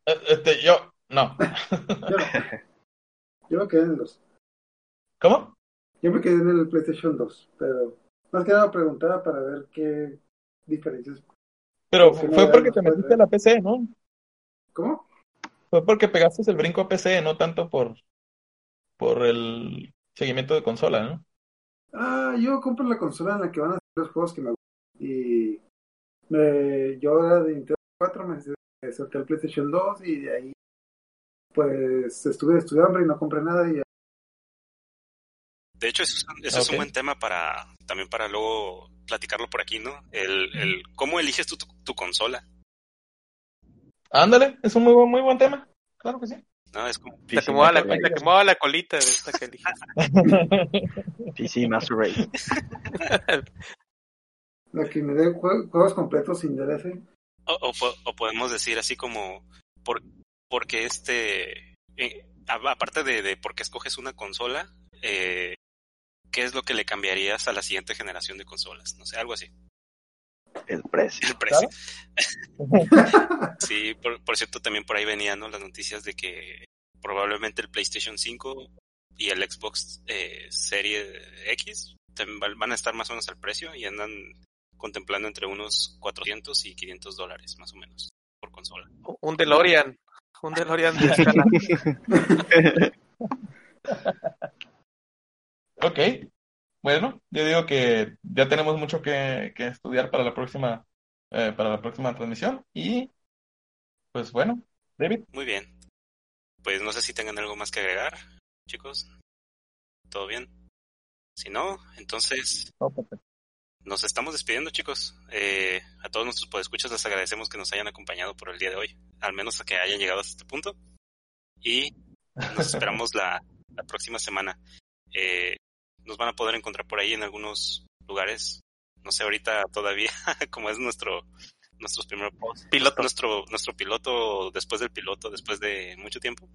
eh, Este, yo, no. Yo me quedé en el 2. ¿Cómo? Yo me quedé en el PlayStation 2, pero más que nada preguntaba para ver qué diferencias. Pero fue porque te metiste a la PC, ¿no? ¿Cómo? Fue porque pegaste el brinco a PC, no tanto por, por el seguimiento de consola, ¿no? Ah, yo compro la consola en la que van a salir los juegos que me gustan. Y me, yo era de Nintendo 4, me acerqué al PlayStation 2 y de ahí pues estuve estudiando y no compré nada y De hecho, eso, es un- es buen tema para también para luego platicarlo por aquí, ¿no? El, el cómo eliges tu, tu, tu consola. Ándale, es un muy buen, muy buen tema. Claro que sí. ¿no? Es como, La que mueva la, la que mueva la colita de esta que elijas. <laughs> PC Master Race. <laughs> la que me dé jue- juegos completos sin DLC. O, o po- o podemos decir así como, por, porque este, eh, aparte de, de por qué escoges una consola, eh, ¿qué es lo que le cambiarías a la siguiente generación de consolas? No sé, algo así. El precio. El precio. <laughs> Sí, por, por cierto, también por ahí venían ¿no? las noticias de que probablemente el PlayStation 5 y el Xbox eh, Serie X también van a estar más o menos al precio y andan contemplando entre unos 400 y 500 dólares más o menos por consola. Un DeLorean. Un DeLorean de escala. <laughs> Ok. Bueno, yo digo que ya tenemos mucho que, que estudiar para la próxima, eh, para la próxima transmisión. Y pues bueno, David. Muy bien. Pues no sé si tengan algo más que agregar, chicos. ¿Todo bien? Si no, entonces No, perfecto. Nos estamos despidiendo, chicos. Eh, a todos nuestros podescuchas les agradecemos que nos hayan acompañado por el día de hoy, al menos a que hayan llegado hasta este punto. Y nos esperamos la, la próxima semana. Eh, nos van a poder encontrar por ahí en algunos lugares. No sé ahorita todavía, <laughs> como es nuestro nuestros primeros posts. Piloto. Nuestro, nuestro piloto, después del piloto, después de mucho tiempo.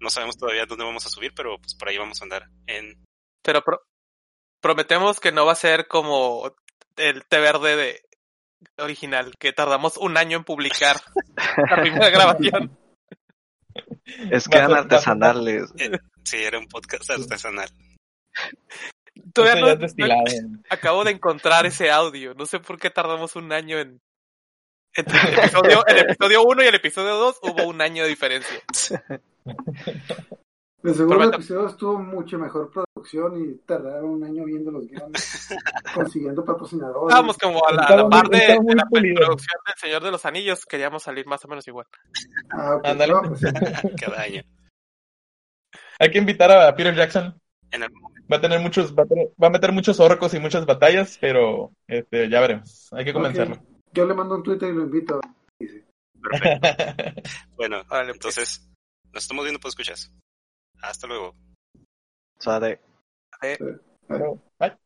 No sabemos todavía dónde vamos a subir, pero pues por ahí vamos a andar en Pero pro- prometemos que no va a ser como el té verde de original, que tardamos un año en publicar la primera <laughs> grabación. Es que eran artesanales. Sí, era un podcast artesanal. Todavía no, acabo de encontrar ese audio. No sé por qué tardamos un año en. Entre el episodio, el episodio 1 y el episodio 2 hubo un año de diferencia. <laughs> De seguro el Prometo- episodio estuvo mucho mejor producción y tardaron un año viendo los guiones, <laughs> consiguiendo patrocinadores. Estábamos como a la, a la par de, de la pulido. producción del Señor de los Anillos. Queríamos salir más o menos igual. Ah, ok. Ándale. No, pues, Cada <laughs> año. Hay que invitar a Peter Jackson. En el- Va a tener muchos, va a, tener- va a meter muchos orcos y muchas batallas, pero este, ya veremos. Hay que convencerlo. ok. Yo le mando un Twitter y lo invito. Perfecto. <laughs> Bueno, Órale, pues. entonces, nos estamos viendo, pues escuchas. Hasta luego. O sea, de Eh, Pero, bye.